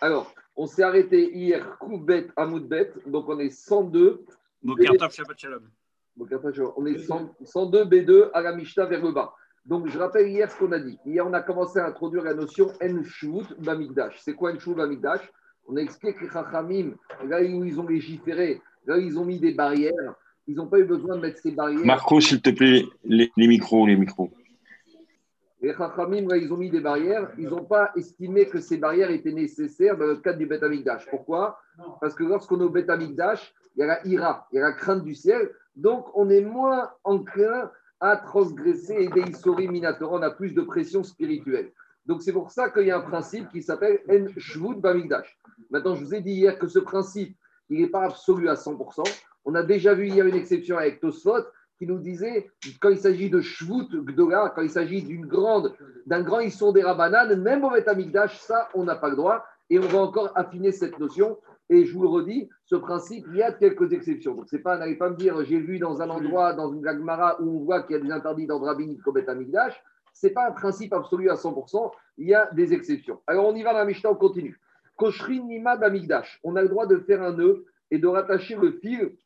Alors, on s'est arrêté hier, Koubet, Amoudbet, donc on est 102. Bokertov, Shabbat Shalom. On est 102 B2 à la Mishnah vers le bas. Donc, je rappelle hier ce qu'on a dit. Hier, on a commencé à introduire la notion Enshut Bamikdash. C'est quoi Enshut Bamikdash? On a expliqué que les Chachamim, là où ils ont légiféré, là où ils ont mis des barrières, ils n'ont pas eu besoin de mettre ces barrières. Marco, s'il te plaît, les, micros, les micros. Les Chachamim, ils ont mis des barrières. Ils n'ont pas estimé que ces barrières étaient nécessaires dans le cadre du Bet Amikdash. Pourquoi? Parce que lorsqu'on est au Bet Amikdash, il y a la ira, il y a la crainte du ciel. Donc, on est moins enclin à transgresser et des Minatora, on a plus de pression spirituelle. Donc, c'est pour ça qu'il y a un principe qui s'appelle En Shvut Bamigdash. Maintenant, je vous ai dit hier que ce principe, il n'est pas absolu à 100%. On a déjà vu hier une exception avec Tosfot nous disait, quand il s'agit de Shvut Gdola, quand il s'agit d'une grande, d'un grand Issour des Rabanan, même au Betamigdash, ça, on n'a pas le droit. Et on va encore affiner cette notion. Et je vous le redis, ce principe, il y a quelques exceptions. Donc, pas, n'allez pas me dire, j'ai vu dans un endroit, dans une Gagmara, où on voit qu'il y a des interdits dans rabbinique comme Amigdash. Ce n'est pas un principe absolu à 100%, il y a des exceptions. Alors, on y va la Mishnah, on continue. Koshrin Nima Amigdash. On a le droit de faire un nœud et de rattacher le fil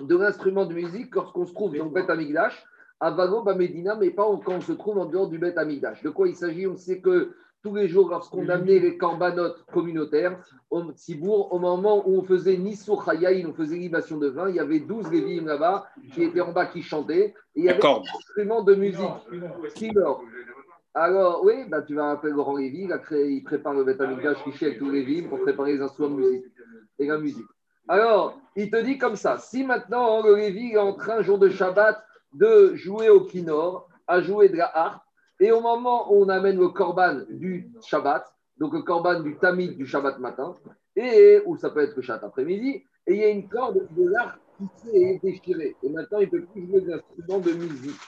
de l'instrument de musique lorsqu'on se trouve dans le Bet Amigdash, à Vago Bamedina, mais pas quand on se trouve en dehors du Bet Amigdash. De quoi il s'agit? On sait que tous les jours, lorsqu'on amenait les corbanotes communautaires au Tzibour, au moment où on faisait Nissou on faisait libation de vin, il y avait 12 lévites là-bas qui étaient en bas qui chantaient. Et il y avait un instrument de musique. Alors, oui, bah, tu vas appeler Laurent Lévy, il, a créé, il prépare le Betamikdash Riché avec tous les Lévim pour préparer les instruments de musique et la musique. Alors, il te dit comme ça si maintenant le Lévi est en train, jour de Shabbat, de jouer au kinor, à jouer de la harpe, et au moment où on amène le korban du Shabbat, donc le korban du tamid du Shabbat matin, et où ça peut être le Shabbat après-midi, et il y a une corde de l'arc qui s'est déchirée. Et maintenant, il ne peut plus jouer d'instrument de musique.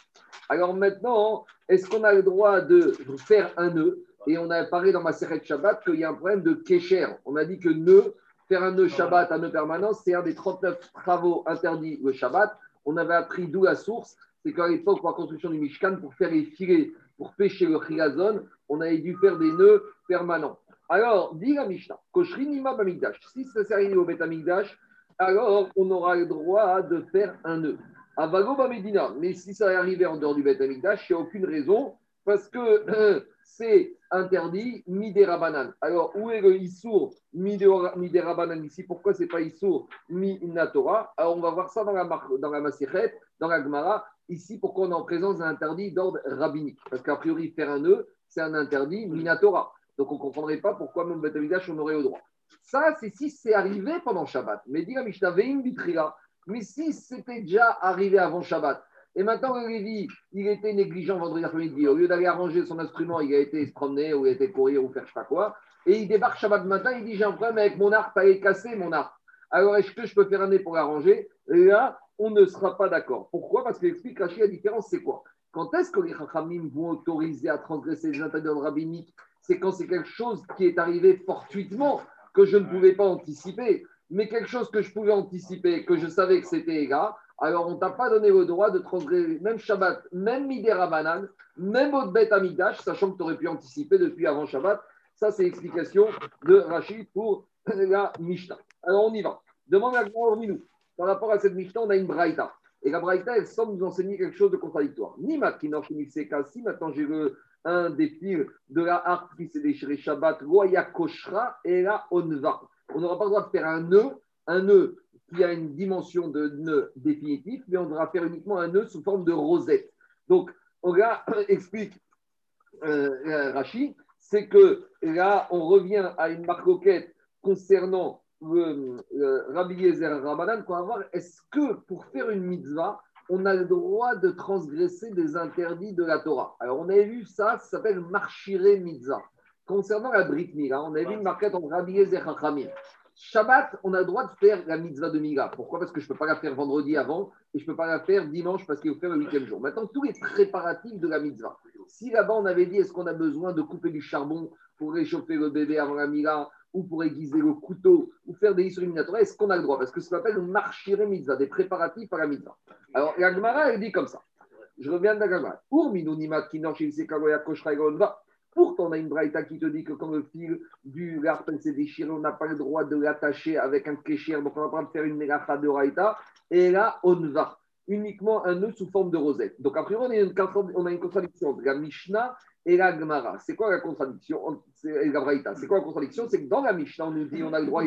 Alors maintenant, est-ce qu'on a le droit de faire un nœud? Et on a parlé dans ma série Shabbat qu'il y a un problème de kécher. On a dit que nœud, faire un nœud Shabbat, un nœud permanent, c'est un des 39 travaux interdits le Shabbat. On avait appris d'où la source, c'est qu'à l'époque, pour la construction du Mishkan, pour faire les filets pour pêcher le chilazon, on avait dû faire des nœuds permanents. Alors, dit la Mishnah, si ça s'est arrivé au Betamikdash, alors on aura le droit de faire un nœud. Avago Bamedina, mais si ça est arrivé en dehors du Betamikdash, il n'y a aucune raison, parce que c'est interdit midera Alors, où est le Issour midera ici? Pourquoi ce n'est pas Issour minatora Alors, on va voir ça dans la, dans la dans la Gemara. Ici, pourquoi on est en présence d'un interdit d'ordre rabbinique? Parce qu'a priori, faire un nœud, c'est un interdit minatora. Donc, on ne comprendrait pas pourquoi même Betamidash, on aurait au droit. Ça, c'est si c'est arrivé pendant Shabbat. Mais dit la Mishnah, mais si c'était déjà arrivé avant Shabbat, et maintenant, le Lévi, il était négligent vendredi après-midi. Au lieu d'aller arranger son instrument, il a été se promener ou il a été courir ou faire je sais pas quoi. Et il débarque Shabbat matin, il dit J'ai un problème avec mon arc, pas cassé mon arc. Alors, est-ce que je peux faire un nez pour l'arranger? Là, on ne sera pas d'accord. Pourquoi? Parce qu'il explique la différence, c'est quoi? Quand est-ce que les Chachamim vont autoriser à transgresser les interdits rabbiniques C'est quand c'est quelque chose qui est arrivé fortuitement, que je ne pouvais pas anticiper. Mais quelque chose que je pouvais anticiper, que je savais que c'était là, alors on t'a pas donné le droit de transgresser même Shabbat, même Midera Banan, même au Bet Amidash, sachant que tu aurais pu anticiper depuis avant Shabbat. Ça, c'est l'explication de Rachid pour la Mishnah. Alors on y va. Demande à Grand Minou. Par rapport à cette Mishnah, on a une Braïta. Et la Braïta, elle semble nous enseigner quelque chose de contradictoire. Ni Matkinor Seka, si maintenant j'ai un des fils de la harpe qui s'est déchiré Shabbat, Roya Koshra et la Onva. On n'aura pas le droit de faire un nœud, un nœud qui a une dimension de nœud définitif, mais on devra faire uniquement un nœud sous forme de rosette. Donc, on explique euh, Rachid, c'est que là, on revient à une marcoquette concernant le, Rabbi Yezer Ramadan qu'on va voir, est-ce que pour faire une mitzvah, on a le droit de transgresser des interdits de la Torah? Alors, on avait vu ça, ça s'appelle marchire mitzvah. Concernant la Brit Mila, on avait vu une marquette entre Rabbi et Shabbat, on a le droit de faire la mitzvah de Mila. Pourquoi? Parce que je ne peux pas la faire vendredi avant et je ne peux pas la faire dimanche parce qu'il faut faire le huitième jour. Maintenant, tous les préparatifs de la mitzvah. Si là-bas, on avait dit est-ce qu'on a besoin de couper du charbon pour réchauffer le bébé avant la Mila ou pour aiguiser le couteau, ou faire des issues éliminatoires, est-ce qu'on a le droit? Parce que ça s'appelle le marchire mitzvah, des préparatifs à la mitzvah. Alors, la Gemara, elle dit comme ça. Je reviens de la Gemara. Pourtant, on a une braïta qui te dit que quand le fil du l'arpel s'est déchiré, on n'a pas le droit de l'attacher avec un kécher, donc on n'a pas de faire une mélacha de raïta. Et là, on va uniquement un nœud sous forme de rosette. Donc, après, on a une, on a une contradiction entre la Mishnah et la Gemara. C'est quoi la contradiction la. C'est quoi la contradiction? C'est que dans la Mishnah, on nous dit on a le droit,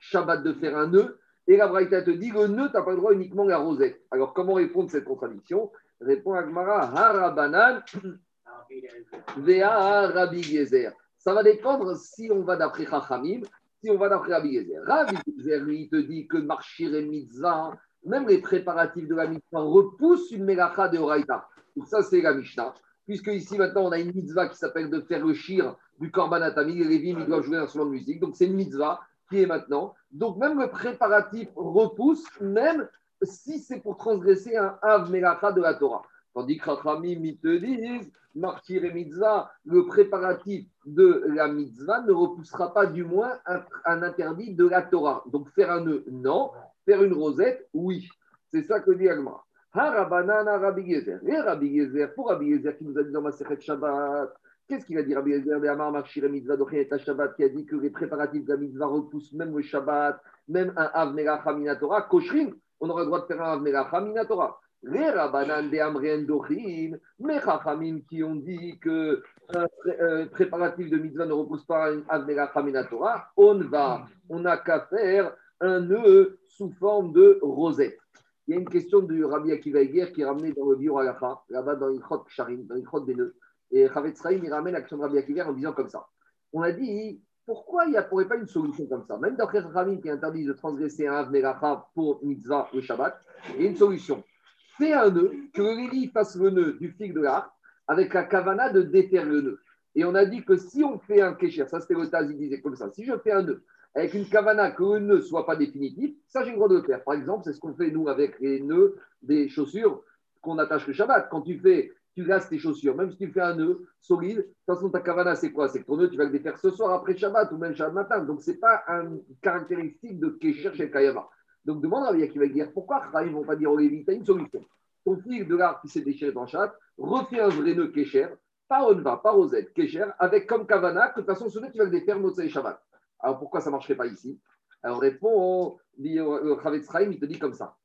Shabbat, de faire un nœud. Et la Braïta te dit le nœud, tu n'as pas le droit uniquement la rosette. Alors, comment répondre à cette contradiction? Répond Agmara Harabanan Vea Rabbi Gezer. Ça va dépendre si on va d'après Chachamim, si on va d'après Rabbi Gezer. Rabbi Gezer, lui, il te dit que marchir et mitzvah, même les préparatifs de la mitzvah repoussent une mélacha de Horaïta. Donc, ça, c'est la Mishnah. Puisque ici, maintenant, on a une mitzvah qui s'appelle de faire le shir du Korban Atami. Les Lévim, ils doivent jouer un instrument de musique. Donc, c'est une mitzvah qui est maintenant. Donc, même le préparatif repousse, même si c'est pour transgresser un Av Melacha de la Torah. Tandis que Rachamim, ils te disent, Martyr et Mitzvah, le préparatif de la Mitzvah ne repoussera pas du moins un, interdit de la Torah. Donc, faire un nœud, non. Faire une rosette, oui. C'est ça que dit Agma. Harabanana Rabbi Gezer. Et Rabbi Gezer, pour Rabbi Gezer qui nous a dit dans ma Shabbat, Qu'est-ce qu'il a dit Rabbi Eliezer de Amar Marchir Mitzvah Shabbat qui a dit que les préparatifs de la mitzvah repoussent même le Shabbat, même un Av Melach Minatora, Koshrin, on aurait le droit de faire un Av Melach Minatora. Les Rabbanan de Amrien Dochin, mes Chachamim qui ont dit que un préparatif de mitzvah ne repousse pas Melach Minatora, on va, on n'a qu'à faire un nœud sous forme de rosette. Il y a une question de Rabbi Akiva Eger qui est ramenée dans le Biur Alacha, là-bas dans Ilchot Ksharim, dans Ilchot des nœuds. Et Chavetz il ramène l'action de Rabbi Akiva en disant comme ça. On a dit, pourquoi il n'y aurait pas une solution comme ça? Même d'après Rami qui interdit de transgresser un Avneracha pour mitzvah le Shabbat, il y a une solution. Fais un nœud, que le fasse le nœud du fig de l'arc avec la kavana de déterre le nœud. Et on a dit que si on fait un kécher, ça c'était le Taz, il disait comme ça, si je fais un nœud avec une kavana que le nœud ne soit pas définitif, ça j'ai le droit de le faire. Par exemple, c'est ce qu'on fait nous avec les nœuds des chaussures qu'on attache le Shabbat. Quand tu fais tu lasses tes chaussures, même si tu fais un nœud solide, de toute façon, ta kavana, c'est quoi? C'est que ton nœud, tu vas le défaire ce soir après Shabbat ou même Shabbat matin. Donc, ce n'est pas une caractéristique de Kesher chez Kayama. Donc, demande à Rabbi qui va dire pourquoi ils ne vont pas dire au Lévi, tu as une solution. Ton fil de l'arbre qui s'est déchiré dans Shabbat, refais un vrai nœud Kesher, pas Onva, pas Rosette, Kesher, avec comme Kavana, que de toute façon, ce nœud, tu vas le défaire Motsai Shabbat. Alors, pourquoi ça ne marcherait pas ici? Alors, répond, dit euh, Chavetz il te dit comme ça.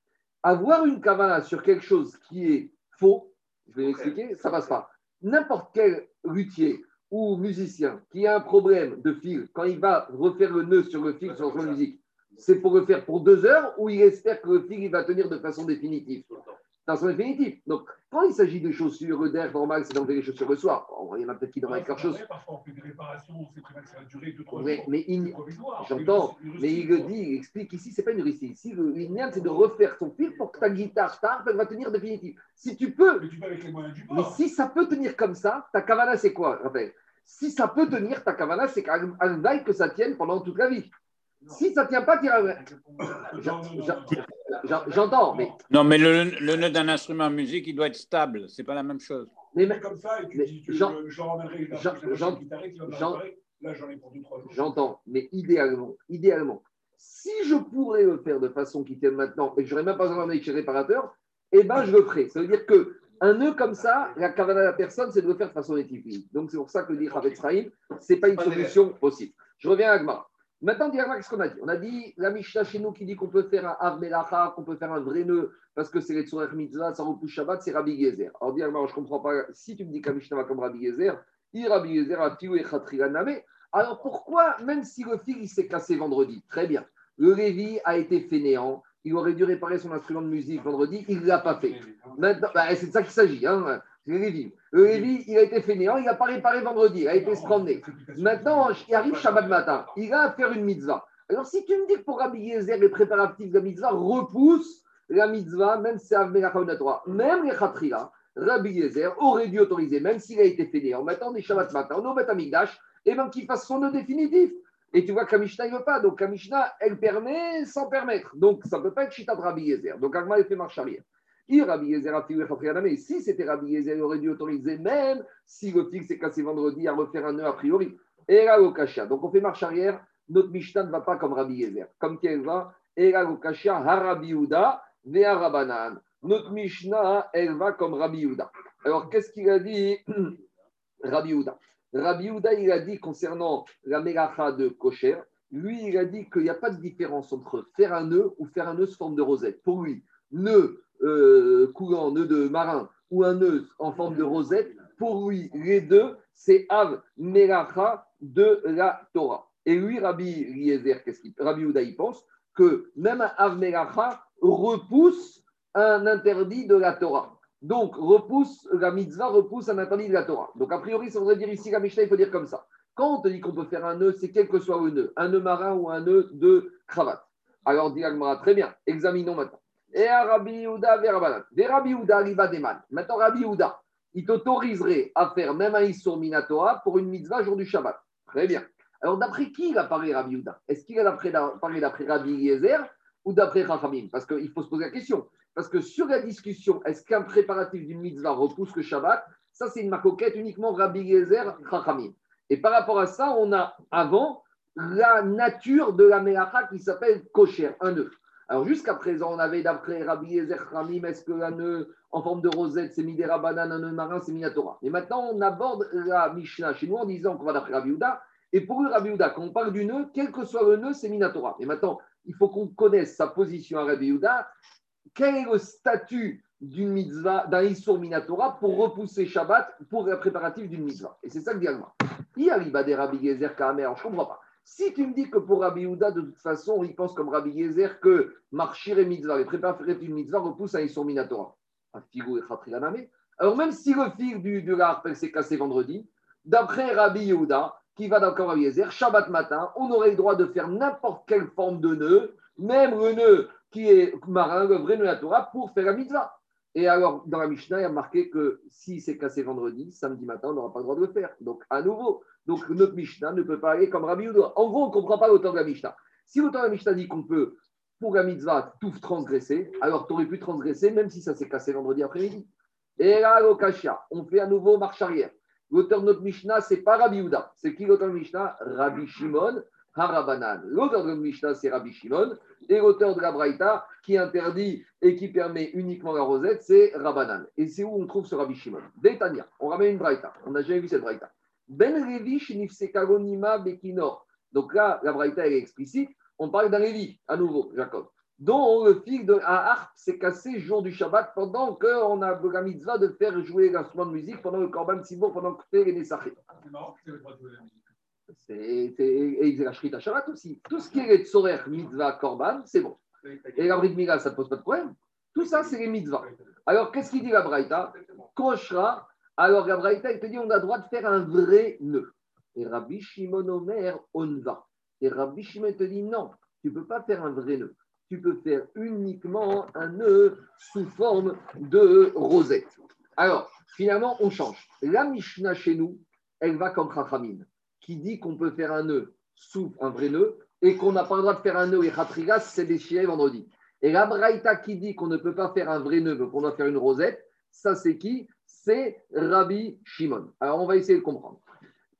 Avoir une Kavana sur quelque chose qui est faux, je vais l'expliquer, ça passe pas. N'importe quel luthier ou musicien qui a un problème de fil, quand il va refaire le nœud sur le fil sur la musique, c'est pour le faire pour deux heures ou il espère que le fil il va tenir de façon définitive? Façon définitive. Donc, quand il s'agit de chaussures d'air normal, c'est d'enlever les chaussures le soir. Il y en a peut-être qui devraient quelque chose. Parfois, on fait des réparations, on sait très bien que ça va durer deux, trois mais. Mais il... j'entends, mais il le dit, il explique ici, c'est pas une heuristique. Ici, l'ignan, c'est de refaire ton fil pour que ta guitare, ta elle va tenir définitive. Si tu peux. Mais tu peux avec les moyens du bord. Mais si ça peut tenir comme ça, ta cavana, c'est quoi, Raphaël? Si ça peut tenir, ta cavana, c'est qu'un veille que ça tienne pendant toute la vie. Si ça ne tient pas, tu J'entends, mais. Non, mais le, le nœud d'un instrument de musique, il doit être stable. Ce n'est pas la même chose. Mais, mais comme ça, et tu dis, je, je ramènerai Là, j'en ai pour deux, trois jours. J'entends, mais idéalement, idéalement, si je pourrais le faire de façon qui tienne maintenant et que je n'aurais même pas besoin d'un chez réparateur, eh ben, je le ferai. Ça veut dire que un nœud comme ça, la cavale de la personne, c'est de le faire de façon éthique. Donc, c'est pour ça que dit Ravet Sraïm, ce n'est pas une solution possible. Je reviens à Agmar. Maintenant, qu'est-ce qu'on a dit? On a dit la Mishnah chez nous qui dit qu'on peut faire un Av Melacha, qu'on peut faire un vrai nœud parce que c'est les Tzorer Mitzvah, ça repousse Shabbat, c'est Rabbi Gezer. Alors, dis je ne comprends pas. Si tu me dis que la Mishnah va comme Rabbi Gezer, il Rabbi Gezer a et Khatriganame. Alors pourquoi, même si le fil s'est cassé vendredi, très bien, le Lévi a été fainéant, il aurait dû réparer son instrument de musique vendredi, il ne l'a pas fait. Maintenant, bah, c'est de ça qu'il s'agit. Hein. Il a été fainéant, il n'a pas réparé vendredi, il a été scrandé. Maintenant, il arrive Shabbat matin, il a à faire une mitzvah. Alors, si tu me dis que pour Rabbi Yezer, les préparatifs de la mitzvah repoussent la mitzvah, même si c'est même les khatrila, Rabbi Yezer aurait dû autoriser, même s'il a été fainéant. Maintenant, est Shabbat matin, on est Amikdash, et même qu'il fasse son nœud définitif. Et tu vois que la Mishnah ne veut pas. Donc, la Mishnah, elle permet sans permettre. Donc, ça ne peut pas être Chita de Rabbi Yezer. Donc, Agma, il fait marche arrière. Si c'était Rabbi Yezer, il aurait dû autoriser même si le fil s'est cassé vendredi à refaire un nœud a priori. Et là, Donc on fait marche arrière. Notre Mishnah ne va pas comme Rabbi Yezer. Comme qu'elle va Et là, Harabi. Notre Mishnah, elle va comme Rabbi Yuda. Alors qu'est-ce qu'il a dit? Rabbi Yuda Rabbi Houda, il a dit concernant la mélacha de Kocher, lui, il a dit qu'il n'y a pas de différence entre faire un nœud ou faire un nœud sous forme de rosette. Pour lui, nœud euh, coulant, nœud de marin ou un nœud en forme de rosette, pour lui, les deux, c'est Av Melacha de la Torah. Et lui, Rabbi Eliezer, qu'est-ce qu'il Rabbi Houda, il pense que même un Av Melacha repousse un interdit de la Torah. Donc, repousse, la mitzvah repousse un interdit de la Torah. Donc, a priori, ça voudrait dire ici, la Mishnah, il faut dire comme ça. Quand on te dit qu'on peut faire un nœud, c'est quel que soit le nœud, un nœud marin ou un nœud de cravate. Alors, dit très bien, examinons maintenant. Et à Rabbi Yehuda vers Rabbanan. Des Rabbi Yehuda. Maintenant, Rabbi Yehuda, il t'autoriserait à faire même un Issour Minatora pour une mitzvah jour du Shabbat. Très bien. Alors, d'après qui il a parlé Rabbi Yehuda? Est-ce qu'il a parlé d'après Rabbi Yezer ou d'après Chachamim Parce qu'il faut se poser la question. Parce que sur la discussion, est-ce qu'un préparatif d'une mitzvah repousse le Shabbat? Ça, c'est une marcoquette uniquement Rabbi Yezer, Chachamim. Et par rapport à ça, on a avant la nature de la Melacha qui s'appelle Kocher, un nœud. Alors jusqu'à présent, on avait d'après Rabbi Yezer Chachamim, est-ce qu'un nœud en forme de rosette, c'est Midera Banane, un nœud marin, c'est Minatora? Et maintenant, on aborde la Mishnah chez nous en disant qu'on va d'après Rabbi Uda. Et pour Rabbi Uda, quand on parle du nœud, quel que soit le nœud, c'est Minatora. Et maintenant, il faut qu'on connaisse sa position à Rabbi Uda quel est le statut d'une mitzvah, d'un Issour Minatora pour repousser Shabbat pour le préparatif d'une mitzvah? Et c'est ça que dit Alma. Il y a des Rabbi Gezer Kamer, je ne comprends pas. Si tu me dis que pour Rabbi Yehuda, de toute façon, il pense comme Rabbi Gezer que marchir et mitzvah, les préparatifs d'une mitzvah repoussent un Issour Minatora. Alors même si le fil du, la s'est cassé vendredi, d'après Rabbi Yehuda, qui va dans Rabbi Gezer, Shabbat matin, on aurait le droit de faire n'importe quelle forme de nœud, même le nœud qui est marin, le vrai la Torah, pour faire la mitzvah. Et alors, dans la Mishnah, il y a marqué que si c'est cassé vendredi, samedi matin, on n'aura pas le droit de le faire. Donc, à nouveau, donc notre Mishnah ne peut pas aller comme Rabbi Yehuda. En gros, on ne comprend pas l'auteur de la Mishnah. Si l'auteur de la Mishnah dit qu'on peut, pour la mitzvah, tout transgresser, alors tu aurais pu transgresser même si ça s'est cassé vendredi après-midi. Et là, l'Okashia, on fait à nouveau marche arrière. L'auteur de notre Mishnah, c'est pas Rabbi Yehuda. C'est qui l'auteur de Mishnah? Rabbi Shimon Harabanan. L'auteur de notre Mishnah, c'est Rabbi Shimon. Et l'auteur de la Braïta, qui interdit et qui permet uniquement la rosette, c'est Rabbanan. Et c'est où on trouve ce Rabbi Shimon? D'Etania. On ramène une Braïta. On n'a jamais vu cette Braïta. Ben Levi Nifsekagonima Bekinor. Donc là, la Braïta est explicite. On parle d'un Lévi, à nouveau, Jacob, dont le fil de la harpe s'est cassé jour du Shabbat pendant qu'on a la mitzvah de faire jouer l'instrument de musique pendant le Korban Sibour, pendant que fait. C'est marrant que tu droit de jouer la musique. C'est la Shabbat aussi. Tout ce qui est les Tzorer, Mitzvah, Korban, c'est bon. Et la Brit Mila, ça ne pose pas de problème. Tout ça, c'est les mitzvahs. Alors, qu'est-ce qu'il dit la Braïta? Koshra. Alors, la Braïta, il te dit on a le droit de faire un vrai nœud. Et Rabbi Shimon Omer, on va. Et Rabbi Shimon te dit non, tu ne peux pas faire un vrai nœud. Tu peux faire uniquement un nœud sous forme de rosette. Alors, finalement, on change. La Mishnah chez nous, elle va comme Chachamim, qui dit qu'on peut faire un nœud sous un vrai nœud et qu'on n'a pas le droit de faire un nœud et Khatrigas, c'est déchiré vendredi. Et la Braïta qui dit qu'on ne peut pas faire un vrai nœud, mais qu'on doit faire une rosette, ça c'est qui? C'est Rabbi Shimon. Alors on va essayer de comprendre.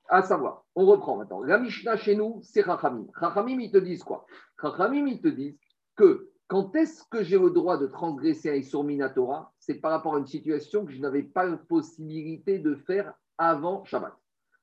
À savoir, on reprend maintenant. La Mishnah chez nous, c'est Chachamim. Chachamim, ils te disent quoi? Chachamim, ils te disent que quand est-ce que j'ai le droit de transgresser un Issour Minatora? C'est par rapport à une situation que je n'avais pas la possibilité de faire avant Shabbat.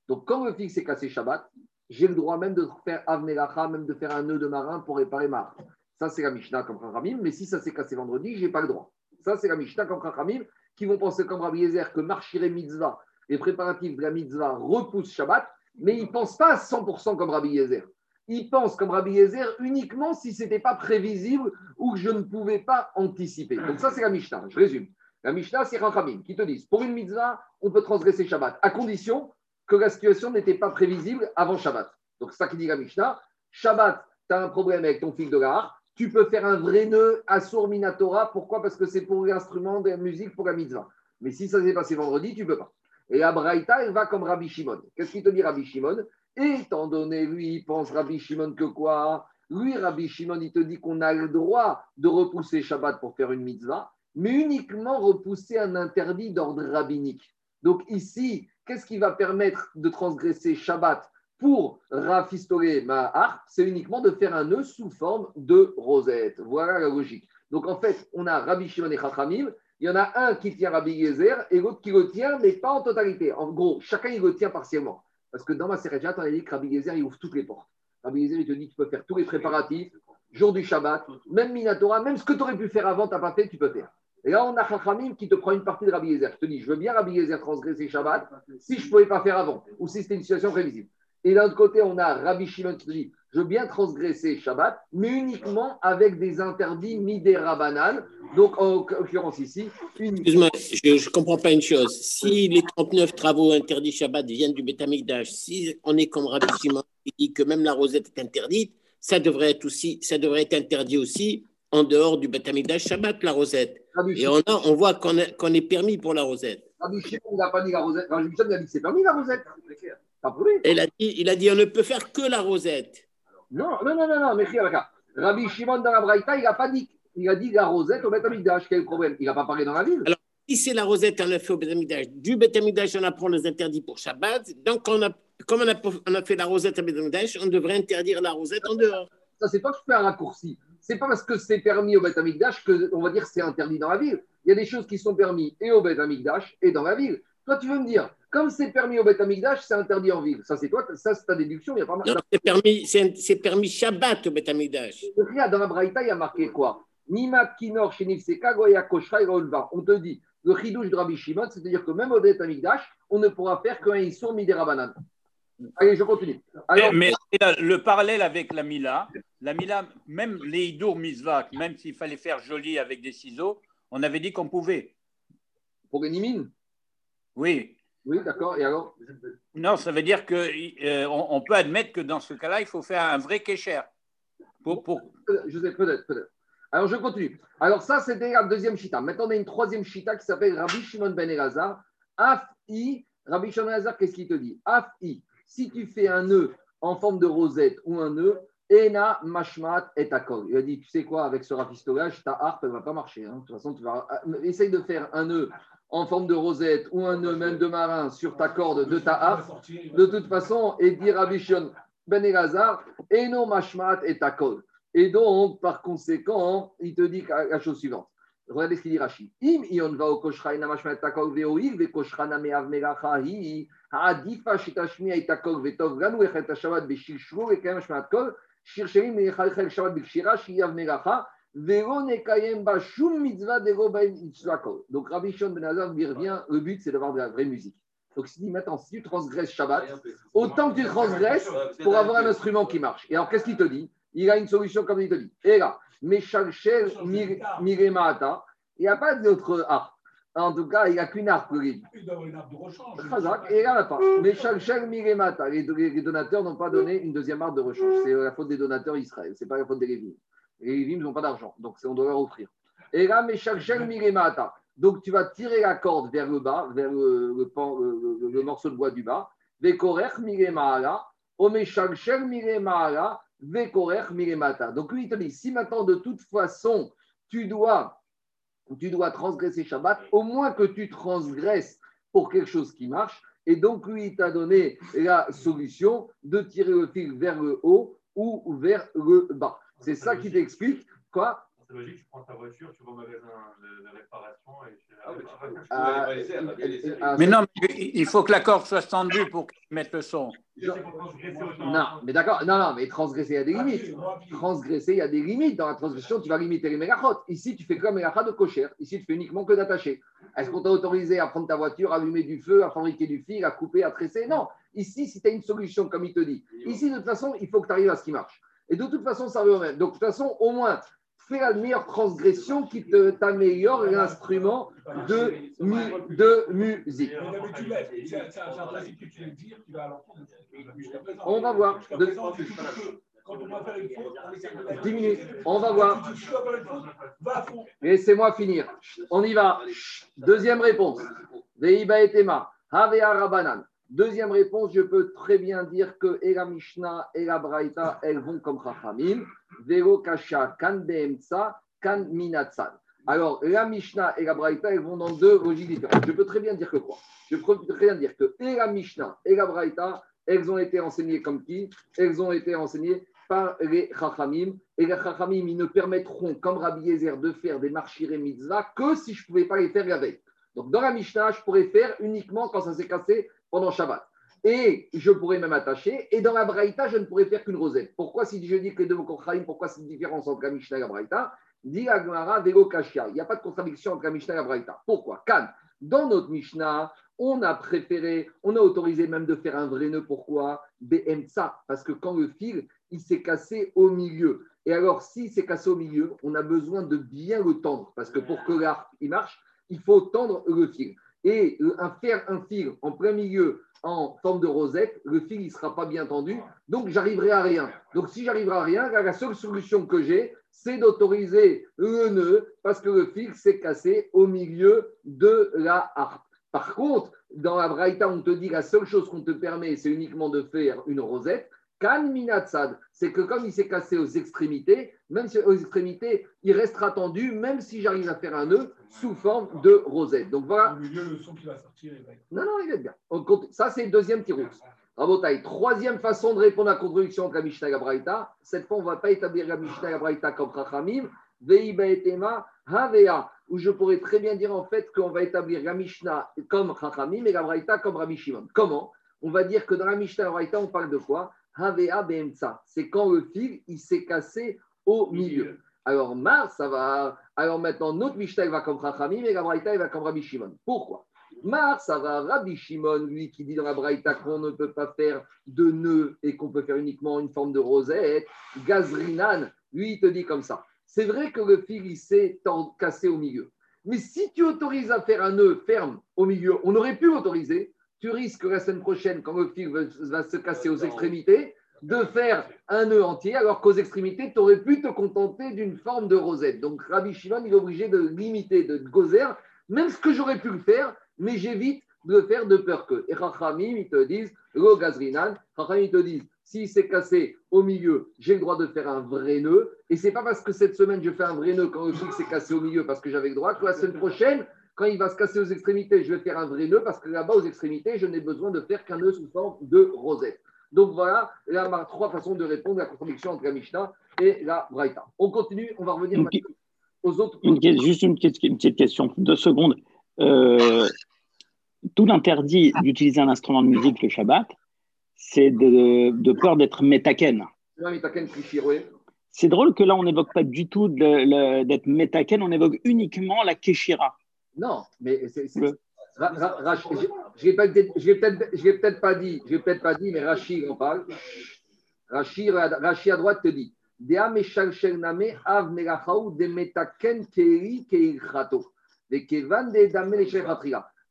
Donc, quand le fixe est cassé Shabbat, j'ai le droit même de faire Avnelacha, même de faire un nœud de marin pour réparer ma Ça, c'est la Mishnah comme Chachamim, mais si ça s'est cassé vendredi, je n'ai pas le droit. Ça, c'est la Mishnah comme Chachamim, qui vont penser comme Rabbi Yezer que Marchire Mitzvah, les préparatifs de la Mitzvah repoussent Shabbat, mais ils ne pensent pas à 100% comme Rabbi Yezer. Ils pensent comme Rabbi Yezer uniquement si ce n'était pas prévisible ou que je ne pouvais pas anticiper. Donc, ça, c'est la Mishnah. Je résume. La Mishnah, c'est Chachamim qui te disent pour une Mitzvah, on peut transgresser Shabbat, à condition que la situation n'était pas prévisible avant Shabbat. Donc, ça qui dit la Mishnah. Shabbat, tu as un problème avec ton fil de gare. Tu peux faire un vrai nœud à Minatora. Pourquoi? Parce que c'est pour l'instrument de la musique, pour la mitzvah. Mais si ça s'est passé vendredi, tu ne peux pas. Et la Braïta, elle va comme Rabbi Shimon. Qu'est-ce qu'il te dit, Rabbi Shimon? Étant donné, lui, il pense Rabbi Shimon que quoi? Lui, Rabbi Shimon, il te dit qu'on a le droit de repousser Shabbat pour faire une mitzvah, mais uniquement repousser un interdit d'ordre rabbinique. Donc ici, qu'est-ce qui va permettre de transgresser Shabbat pour rafistoler ma harpe? C'est uniquement de faire un nœud sous forme de rosette. Voilà la logique. Donc en fait, on a Rabbi Shimon et Chachamim. Il y en a un qui tient Rabbi Yezer et l'autre qui le tient, mais pas en totalité. En gros, chacun il le tient partiellement. Parce que dans ma Sereja, on a dit que Rabbi Gezer, il ouvre toutes les portes. Rabbi Gezer, il te dit tu peux faire tous les préparatifs, jour du Shabbat, même Minatora, même ce que tu aurais pu faire avant, tu n'as pas fait, tu peux faire. Et là, on a Chachamim qui te prend une partie de Rabbi Gezer. Je te dis, je veux bien Rabbi Gezer transgresser Shabbat si je ne pouvais pas faire avant, ou si c'était une situation prévisible. Et d'un autre côté, on a Rabbi Shimon qui te dit, je veux bien transgresser Shabbat, mais uniquement avec des interdits midérabanan. Donc, en l'occurrence ici, Excuse-moi, je ne comprends pas une chose. Si les 39 travaux interdits Shabbat viennent du Betamikdash, si on est comme Rabbi Shimon qui dit que même la rosette est interdite, ça devrait être, aussi, ça devrait être interdit aussi en dehors du Betamikdash Shabbat, la rosette. Rabbi Et on, a, on voit qu'on est, qu'on est permis pour la rosette. Rabbi Shimon n'a pas dit la rosette. Rabbi Shimon a dit que c'est permis la rosette. Et il, a dit, il a dit on ne peut faire que la rosette. Non, non, non, non, non, mais regarde, Rabbi Shimon dans la Braïta, il n'a pas dit. Il a dit la rosette au Beth Amikdash. Quel problème? Il n'a pas parlé dans la ville. Alors, si c'est la rosette, on a fait au Betamikdash. Du Betamikdash, on apprend les interdits pour Shabbat. Donc, on a, comme on a, on a fait la rosette au Betamikdash, on devrait interdire la rosette en dehors. Ça, c'est pas que je fais un raccourci. C'est pas parce que c'est permis au Beth Amikdash que, on va dire, c'est interdit dans la ville. Il y a des choses qui sont permis et au Beth Amikdash et dans la ville. Toi, tu veux me dire, comme c'est permis au Beth Amikdash, c'est interdit en ville. Ça, c'est toi, ça, c'est ta déduction. Il y a pas Non, c'est permis, c'est, c'est permis Shabbat au Betamikdash. Regarde, dans la Braïta, il y a marqué quoi? Nima Kinor Goya Koshra et. On te dit, le chidouche de Rabbi Shimon, c'est-à-dire que même au Beth Amikdash, on ne pourra faire qu'un Issour Midera Allez, je continue. Alors, mais le parallèle avec la Mila, la Mila, même les Hidour Misvak, même s'il fallait faire joli avec des ciseaux, on avait dit qu'on pouvait. pour les Nimines Oui. Oui, d'accord. Et alors? Non, ça veut dire qu'on on peut admettre que dans ce cas-là, il faut faire un vrai kécher. Pour, pour... Je sais, peut-être, peut-être. Alors, je continue. Alors, ça, c'était la deuxième chita. Maintenant, on a une troisième chita qui s'appelle Rabbi Shimon ben Elazar. Af-i. Rabbi Shimon ben Elazar, qu'est-ce qu'il te dit? Af-i. Si tu fais un nœud en forme de rosette ou un nœud, Ena mashmat et akol. Il a dit, tu sais quoi, avec ce rafistolage, ta harpe, ne va pas marcher. hein. De toute façon, vas... essaye de faire un nœud en forme de rosette ou un nœud même de marin sur ta corde de ta harpe. De toute façon, et dit Rabbi Shimon ben Elazar, Eno mashmat et akol. Et donc, par conséquent, il te dit la chose suivante. Regardez ce qu'il dit Rachid. Donc, Rabbi Shimon ben Elazar lui revient, le but, c'est d'avoir de la vraie musique. Donc, il dit maintenant, si tu transgresses Shabbat, autant que tu transgresses pour avoir un instrument qui marche. Et alors, qu'est-ce qu'il te dit Il a une solution comme il te dit. Et là, Meshalchel Miremata, il n'y a pas d'autre harpe. En tout cas, il n'y a qu'une livre. Il doit une arbre de rechange. Et là, il a pas. Meshalchel Miremata, les, donateurs n'ont pas donné une deuxième harpe de rechange. C'est la faute des donateurs Israël, ce n'est pas la faute des Lévim. Les Lévim n'ont pas d'argent, donc on doit leur offrir. Et là, Meshalchel Miremata. Donc, tu vas tirer la corde vers le bas, vers le, le pan- le- le- le morceau de bois du bas. Vekorech Miremala, Omeshalchel Miremala, Vekorech Miremata. Donc, lui, il te dit, si maintenant, de toute façon, tu dois, tu dois transgresser Shabbat, au moins que tu transgresses pour quelque chose qui marche. Et donc, lui, il t'a donné la solution de tirer le fil vers le haut ou vers le bas. C'est ça qui t'explique. Quoi C'est logique, tu prends ta voiture, tu vas au magasin de, de réparation et tu Ah, mais tu Ah, les les ah, Mais non, mais il faut que la corde soit tendue pour qu'ils mettent le son. Non, mais d'accord. Non, non, mais transgresser, il y a des limites. Transgresser, il y a des limites. Dans la transgression, tu vas limiter les mégachot. Ici, tu fais comme mégacha de cocher. Ici, tu fais uniquement que d'attacher. Est-ce qu'on t'a autorisé à prendre ta voiture, à allumer du feu, à fabriquer du fil, à couper, à tresser? Non. Ici, si tu as une solution, comme il te dit. Ici, de toute façon, il faut que tu arrives à ce qui marche. Et de toute façon, ça revient au même. Donc, de toute façon, au moins, fais la meilleure transgression qui te- t'améliore l'instrument de, mu- de musique. C'est c'est- c'est présent. On va voir. De- minutes. On va voir. Laissez-moi finir. On y va. Deuxième réponse. Veiba et Tema. Havea Rabanan. Deuxième réponse, je peux très bien dire que et la Mishnah et la Braïta, elles vont comme Chachamim. Vero Kasha, Kan Kan Minatzan. Alors, la Mishnah et la Braïta, elles vont dans deux logiques différentes. Je peux très bien dire que quoi? Je peux très bien dire que et la Mishnah et la Braïta, elles ont été enseignées comme qui? Elles ont été enseignées par les Chachamim. Et les Chachamim, ils ne permettront, comme Rabbi Yezer, de faire des marchiré mitzvah que si je ne pouvais pas les faire la veille. Donc, dans la Mishnah, je pourrais faire uniquement quand ça s'est cassé pendant Shabbat. Et je pourrais même attacher. Et dans la Braïta, je ne pourrais faire qu'une rosette. Pourquoi, si je dis que les deux Kochaim, pourquoi cette différence entre la Mishnah et la Braïta? Dit Agmara Vego Kashia. Il n'y a pas de contradiction entre la Mishnah et la Braïta. Pourquoi? Kan, dans notre Mishnah, on a préféré, on a autorisé même de faire un vrai nœud. Pourquoi? BMTSA. Parce que quand le fil, il s'est cassé au milieu. Et alors, s'il s'est cassé au milieu, on a besoin de bien le tendre. Parce que pour que l'arc il marche, il faut tendre le fil. Et euh, un, faire un fil en plein milieu en forme de rosette, le fil ne sera pas bien tendu, donc j'arriverai à rien. Donc si j'arriverai à rien, la seule solution que j'ai, c'est d'autoriser le nœud parce que le fil s'est cassé au milieu de la harpe. Par contre, dans la Braïta, on te dit la seule chose qu'on te permet, c'est uniquement de faire une rosette. Kan minatsad, c'est que comme il s'est cassé aux extrémités, même si aux extrémités, il restera tendu, même si j'arrive à faire un nœud sous forme de rosette. Donc voilà. Le son qui va sortir, il va être- Non, non, il est bien. On compte- Ça, c'est le deuxième tirous. Rabotaï, troisième façon de répondre à la contradiction entre la Mishnah et la Braïta. Cette fois, on ne va pas établir la Mishnah et la Braïta comme Chachamim. Veiba etema havea. Où je pourrais très bien dire en fait qu'on va établir la Mishnah comme Chachamim et la Braïta comme Rabbi Shimon. Comment? On va dire que dans la Mishnah et la Braïta, on parle de quoi? Havea. C'est quand le fil, il s'est cassé au milieu. Alors, Mar, ça va. Alors maintenant, notre Mishnah va comme Chachamim et la Braïta elle va comme Rabbi Shimon. Pourquoi? Mar, ça va Rabbi Shimon, lui qui dit dans la Braïta qu'on ne peut pas faire de nœud et qu'on peut faire uniquement une forme de rosette. Gazrinan, lui, il te dit comme ça. C'est vrai que le fil, il s'est cassé au milieu. Mais si tu autorises à faire un nœud ferme au milieu, on aurait pu l'autoriser. Tu risques la semaine prochaine, quand le fil va, va se casser aux extrémités, de faire un nœud entier, alors qu'aux extrémités, tu aurais pu te contenter d'une forme de rosette. Donc Rabbi Shimon, il est obligé de limiter, de gozer, même ce que j'aurais pu le faire, mais j'évite de le faire de peur que. Et Chachamim, ils te disent, lo gazrinan, Chachamim, ils te disent, s'il s'est cassé au milieu, j'ai le droit de faire un vrai nœud. Et c'est pas parce que cette semaine, je fais un vrai nœud quand le fil s'est cassé au milieu parce que j'avais le droit, que la semaine prochaine, quand il va se casser aux extrémités, je vais faire un vrai nœud parce que là-bas, aux extrémités, je n'ai besoin de faire qu'un nœud sous forme de rosette. Donc voilà, là, on a trois façons de répondre à la contradiction entre la Mishnah et la Braïta. On continue, on va revenir aux autres. Une juste une petite, une petite question, deux secondes. Euh, tout l'interdit d'utiliser un instrument de musique le Shabbat, c'est de, de peur d'être métaken. C'est drôle que là, on n'évoque pas du tout d'être métaken, on évoque uniquement la keshira. Non, mais c'est. je- je l'ai peut-être pas dit, je peut-être pas dit, mais Rachid en parle. Rachid, Rachid à droite te dit.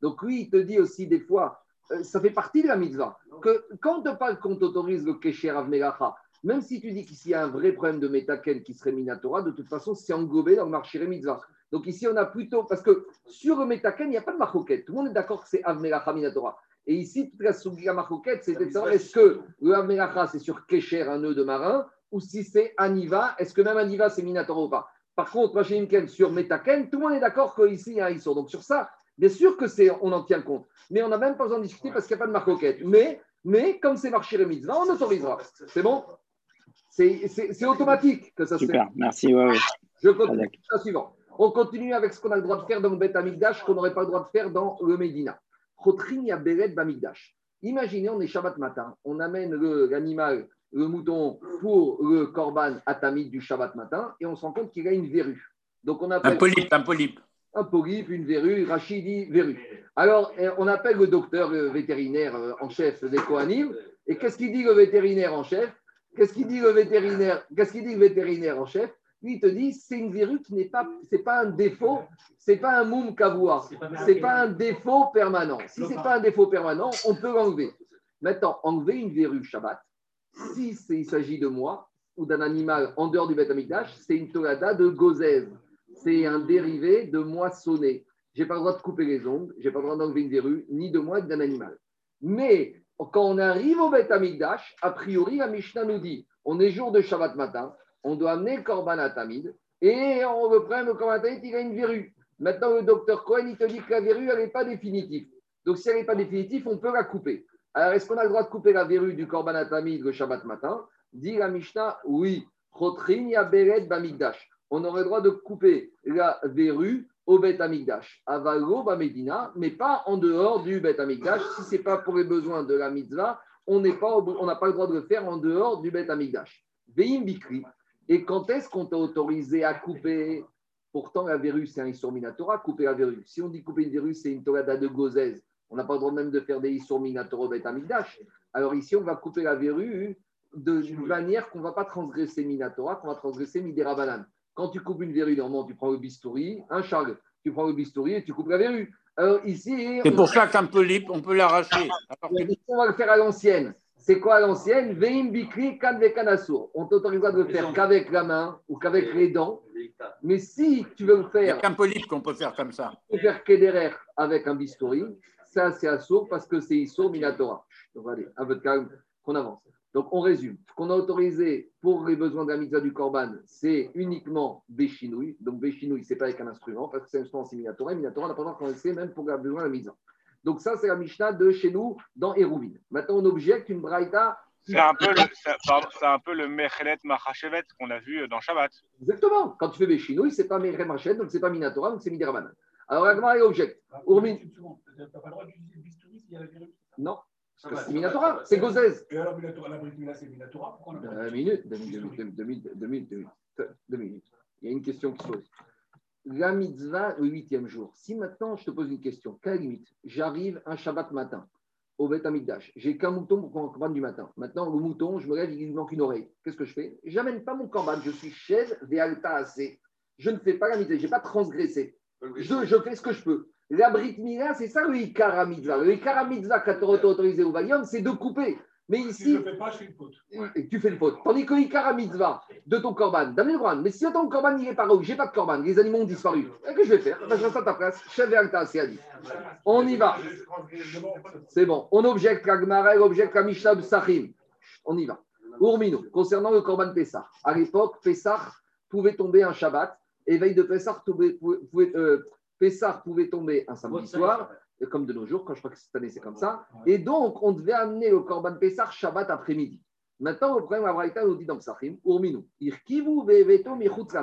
Donc lui, il te dit aussi des fois, euh, ça fait partie de la mitzvah, que quand on te parle qu'on t'autorise le kesher av melacha, même si tu dis qu'ici il y a un vrai problème de metaken qui serait minatora, de toute façon, c'est englobé dans le marché mitzvah. Donc ici, on a plutôt, parce que sur le metaken, il n'y a pas de marcoquette. Tout le monde est d'accord que c'est av melacha minatora. Et ici, toute la sougia marcoquette, c'est de savoir est-ce que le av melacha, c'est sur kesher, un nœud de marin, ou si c'est aniva, est-ce que même aniva, c'est minatora ou pas Par contre, moi, chez Imken, sur metaken, tout le monde est d'accord qu'ici, il y a un issur. Donc sur ça, bien sûr que c'est, on en tient compte. Mais on n'a même pas besoin de discuter parce qu'il n'y a pas de marcoquette. Mais, mais comme c'est marché mitzvah, on autorisera. C'est bon? C'est, c'est, c'est automatique que ça se fait. Super, merci. ouais, ouais. Je continue la suivant. On continue avec ce qu'on a le droit de faire dans le Beth Amikdash, qu'on n'aurait pas le droit de faire dans le Médina. Chotrin Yaberet Bamikdash. Imaginez, on est Shabbat matin, on amène l'animal, le mouton, pour le korban atamid du Shabbat matin, et on se rend compte qu'il a une verrue. Donc on Un appelle polype, un polype. un polype, une verrue, Rachid dit verrue. Alors, eh, on appelle le docteur le vétérinaire euh, en chef des Kohanim. Et qu'est-ce qu'il dit le vétérinaire en chef? Qu'est-ce qu'il dit le vétérinaire Qu'est-ce qu'il dit le vétérinaire en chef? Lui, il te dit c'est une verrue qui n'est pas, c'est pas un défaut, c'est pas un moum kavoua, c'est pas un défaut permanent. Si c'est pas un défaut permanent, on peut l'enlever. Maintenant, enlever une verrue Shabbat, si il s'agit de moi ou d'un animal en dehors du Beth c'est une tolada de gozève. C'est un dérivé de moissonner. J'ai pas le droit de couper les ongles, j'ai pas le droit d'enlever une verrue, ni de moi, ni d'un animal. Mais quand on arrive au Beth a priori, la Mishnah nous dit on est jour de Shabbat matin, on doit amener le Korban à Tamid, et on le prend le Korban à Tamid, il a une verrue. Maintenant, le docteur Cohen, il te dit que la verrue, elle n'est pas définitive. Donc, si elle n'est pas définitive, on peut la couper. Alors, est-ce qu'on a le droit de couper la verrue du Korban à Tamid le Shabbat matin? Dit la Mishnah, oui. Bamigdash. On aurait le droit de couper la verrue au Bet Amigdash, Avalo Medina, mais pas en dehors du Bet Amigdash. Si ce n'est pas pour les besoins de la mitzvah, on n'a pas le droit de le faire en dehors du Bet Amigdash. Veim Bikri. Et quand est-ce qu'on t'a autorisé à couper? Pourtant, la verrue, c'est un Issour Minatora, couper la verrue. Si on dit couper une verrue, c'est une Torada de Gozès. On n'a pas le droit même de faire des Issour Minatora Bet Amigdash. Alors ici, on va couper la verrue de d'une manière qu'on ne va pas transgresser Minatora, qu'on va transgresser Midera Banane. Quand tu coupes une verrue, normalement, tu prends le bistouri, un charle, tu prends le bistouri et tu coupes la verrue. Alors ici, C'est on- pour ça qu'un polype, on peut l'arracher. Que- on va le faire à l'ancienne. C'est quoi à l'ancienne? Veim bikri kan. On t'autorisera de le faire qu'avec la main ou qu'avec les dents. Mais si tu veux le faire, qu'un polype qu'on peut faire comme ça. tu peux faire kederer avec un bistouri, ça c'est assour parce que c'est issour minatora. Donc allez, un peu de calme, qu'on avance. Donc on résume. Ce qu'on a autorisé pour les besoins de la mitzvah du korban, c'est uniquement béchinouille. Donc béchinouille, c'est pas avec un instrument parce que c'est un instrument c'est minatora. Et minatora, on n'a pas le d'en laisser même pour les besoins de la mitzvah. Donc ça, c'est la Mishnah de chez nous dans Hérouvin. Maintenant, on objecte une braïta. C'est un peu le, c'est- pardon, c'est un peu le Mechelet Machachevet qu'on a vu dans Shabbat. Exactement. Quand tu fais béchinouille, c'est pas Merem Hachet, donc c'est pas minatora, donc c'est midirabanan. Alors la Gemara, objecte. Urmin- seconde. Tu n'as pas le droit d'utiliser le bistouri s'il y a la virus Non, parce que c'est minatora, c'est gozès. Et alors, Minatora, la c'est Minatora? Pourquoi on a pas Deux minutes, deux minutes, deux minutes, deux minutes, deux minutes, deux minutes, deux minutes. Il y a une question qui se pose. La mitzvah, le huitième jour. Si maintenant je te pose une question, quelle limite? J'arrive un Shabbat matin au Beth Amikdash. J'ai qu'un mouton pour prendre le corban du matin. Maintenant, le mouton, je me lève, il lui manque une oreille. Qu'est-ce que je fais? J'amène pas mon corban. Je suis chaise assez. Je ne fais pas la mitzvah. Je n'ai pas transgressé. Je, je fais ce que je peux. La Brit Mila, c'est ça le Ikara mitzvah. Le Ikara mitzvah, tu autorisé au Valium, c'est de couper. Mais Si ici, je ne le fais pas, je fais une faute. et tu fais le faute. Tandis que Ikara Mitzvah de ton korban, d'amener le korban, mais si ton korban il est pas où, j'ai pas de korban, les animaux ont disparu, qu'est-ce que je vais faire? Je reste à ta place, chef et alta, c'est dit. On y va. C'est bon. On objecte la Gemara, elle objecte la Mishnah de Sachim. On y va. Urmino, concernant le korban Pessah. À l'époque, Pessah pouvait tomber un Shabbat, et veille de Pessah, pouvait, pouvait- euh, Pessah pouvait tomber un samedi soir, comme de nos jours, quand je crois que cette année c'est comme ça. Et donc, on devait amener le korban Pessah Shabbat après-midi. Maintenant, le problème, la Braïta nous dit dans Psachim, Urminu, Irkivu ve'eveto michutz.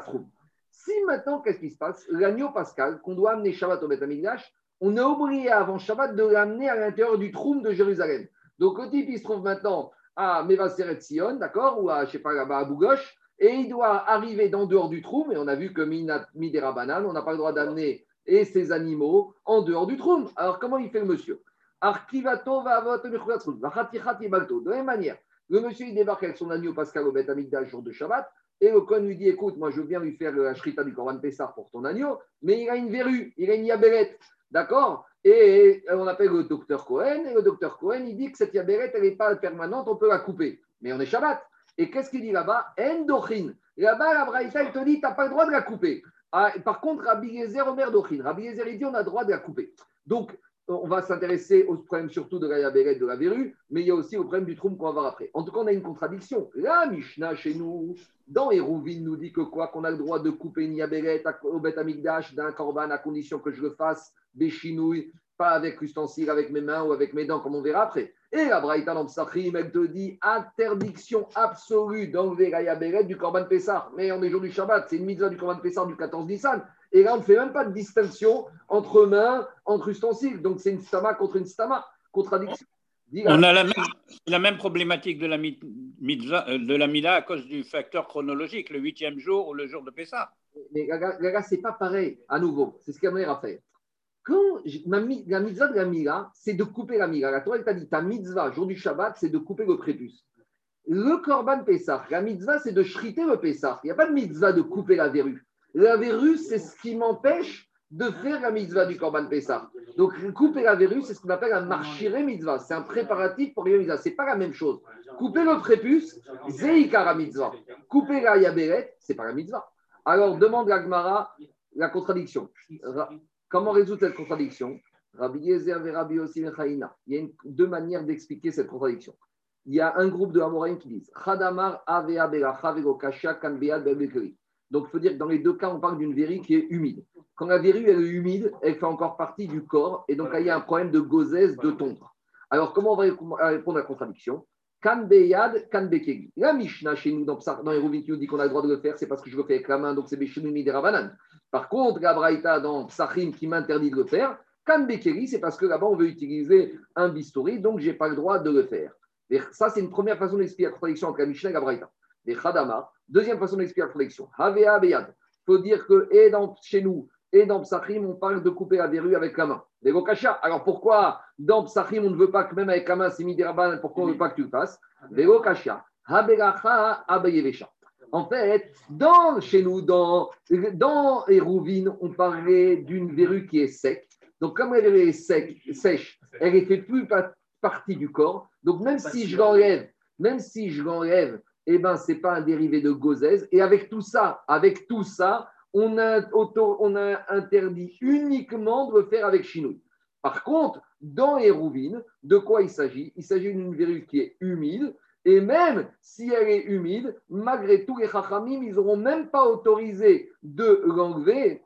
Si maintenant, qu'est-ce qui se passe? L'agneau pascal qu'on doit amener Shabbat au Beth Amikdash, on a oublié avant Shabbat de l'amener à l'intérieur du troum de Jérusalem. Donc, le type, il se trouve maintenant à Mevaseret Sion, d'accord, ou à, je sais pas, là-bas à Bougoche, et il doit arriver dans dehors du troum, et on a vu que Midera Banane, on n'a pas le droit d'amener et ses animaux en dehors du troum. Alors, comment il fait le monsieur Arkivato va. De la même manière, le monsieur, il débarque avec son agneau pascal au Beth jour de Shabbat, et le Kohen lui dit Écoute, moi, je viens lui faire la shrita du Korban Pessah pour ton agneau, mais il a une verrue, il a une yaberet. D'accord? Et on appelle le docteur Cohen, et le docteur Cohen, il dit que cette yaberet, elle n'est pas permanente, on peut la couper. Mais on est Shabbat. Et qu'est-ce qu'il dit là-bas? Endochin. Là-bas, la Braïta, il te dit Tu n'as pas le droit de la couper. Ah, par contre, Rabbi Yezer, Omer Dochin. Rabbi Yezer, il dit On a droit de la couper. Donc, on va s'intéresser au problème surtout de la Yaberet, de la verrue, mais il y a aussi au problème du trou qu'on va voir après. En tout cas, on a une contradiction. La Mishnah chez nous, dans Hérouvine, nous dit que quoi? Qu'on a le droit de couper une Yaberet au Bet Amigdash d'un korban à condition que je le fasse des chinouilles, pas avec ustensile, avec mes mains ou avec mes dents, comme on verra après. Et la Braïta dans Psachim, elle te dit interdiction absolue d'enlever la Yaberet du korban Pessah. Mais on est jour du Shabbat, c'est une mitzvah du korban Pessah du 14 Nissan. Et là, on ne fait même pas de distinction entre mains, entre ustensiles. Donc, c'est une stama contre une stama. Contradiction. Là. On a la même, la même problématique de la, mi- mitzvah- euh, de la Mila à cause du facteur chronologique, le huitième jour ou le jour de Pessah. Mais Gaga, Gaga, c'est pas pareil, à nouveau. C'est ce qu'il y a à faire. Quand ma la mitzvah de la Mila, c'est de couper la Mila. La Torah, t'a dit, ta mitzvah, jour du Shabbat, c'est de couper le prépuce. Le Korban Pessah, la mitzvah, c'est de shriter le Pessah. Il n'y a pas de mitzvah de couper la verrue. La verrue, c'est ce qui m'empêche de faire la mitzvah du Korban Pessah. Donc, couper la verrue, c'est ce qu'on appelle un marchiré mitzvah. C'est un préparatif pour la mitzvah. Ce n'est pas la même chose. Couper le prépuce, zeikara mitzvah. Couper la yaberet, c'est pas la mitzvah. Alors, demande la Gemara la contradiction. Comment résoudre cette contradiction? Rabbi Yezer et Rabbi Yossi Mechaïna. Il y a une- deux manières d'expliquer cette contradiction. Il y a un groupe de Amoraïm qui disent Chadamar avea. Donc, il faut dire que dans les deux cas, on parle d'une verrue qui est humide. Quand la verrue elle est humide, elle fait encore partie du corps, et donc il y a un problème de gozès, de tondre. Alors, comment on va répondre à la contradiction? Kan beyad, kan bekegi. La Mishnah chez nous, dans, dans Hérovin, qui nous dit qu'on a le droit de le faire, c'est parce que je le fais avec la main, donc c'est Beshinu Midera Banan. Par contre, la Braïta dans Psachim qui m'interdit de le faire, Kan Bekeri, c'est parce que là-bas, on veut utiliser un bistouri, donc je n'ai pas le droit de le faire. Et ça, c'est une première façon d'expliquer la contradiction entre la Mishnah et la Braïta. Les deuxième façon d'expliquer la contradiction. Havea Beyad. Il faut dire que et dans, chez nous et dans Psachim, on parle de couper la verrue avec la main. Gokasha. Alors pourquoi dans Psachim, on ne veut pas que même avec la main, c'est midiraban, pourquoi on ne veut pas que tu le fasses? Les Gokasha. Haberacha Abayevesha. En fait, dans, chez nous, dans, dans Hérouvine, on parlait d'une verrue qui est sec. Donc, comme elle est sec, sèche, elle ne fait plus pa- partie du corps. Donc, même si je l'enlève, même si je l'enlève, eh ben, ce n'est pas un dérivé de gozèse. Et avec tout ça, avec tout ça, on a, auto- on a interdit uniquement de le faire avec chinouille. Par contre, dans Hérouvine, de quoi il s'agit? Il s'agit d'une verrue qui est humide. Et même si elle est humide, malgré tout, les chachamim, ils n'auront même pas autorisé de l'enlever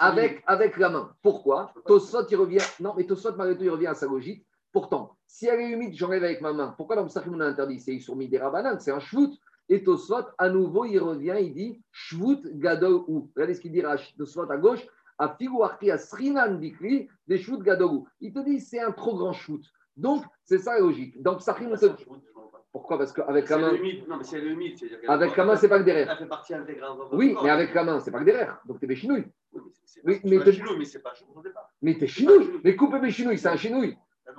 avec, avec la main. Pourquoi? Tosot, il revient. Non, mais Tosot, malgré tout, il revient à sa logique. Pourtant, si elle est humide, j'enlève avec ma main. Pourquoi dans le on a interdit? C'est sur Midera Banan, c'est un shvout. Et Tosot, à nouveau, il revient, il dit shvout gadol ou. Regardez ce qu'il dit à Tosot à gauche. À Figuarki, à Srinan Bikri, des shvout gadol. Il te dit c'est un trop grand shvout. Donc, c'est ça la logique. Le Je comprends pas. Pourquoi? Parce qu'avec la main. est humide, non, mais si elle est humide, c'est-à-dire qu'elle- Avec la main, c'est pas que derrière. Elle fait partie intégrante. Oui, mais avec la main, c'est pas que derrière. Donc, t'es béchinouille. Oui, mais c'est- c'est pas chinouille, mais c'est pas au départ. Mais t'es chinouille. Mais couper mes chinouilles, c'est un chinouille. C'est.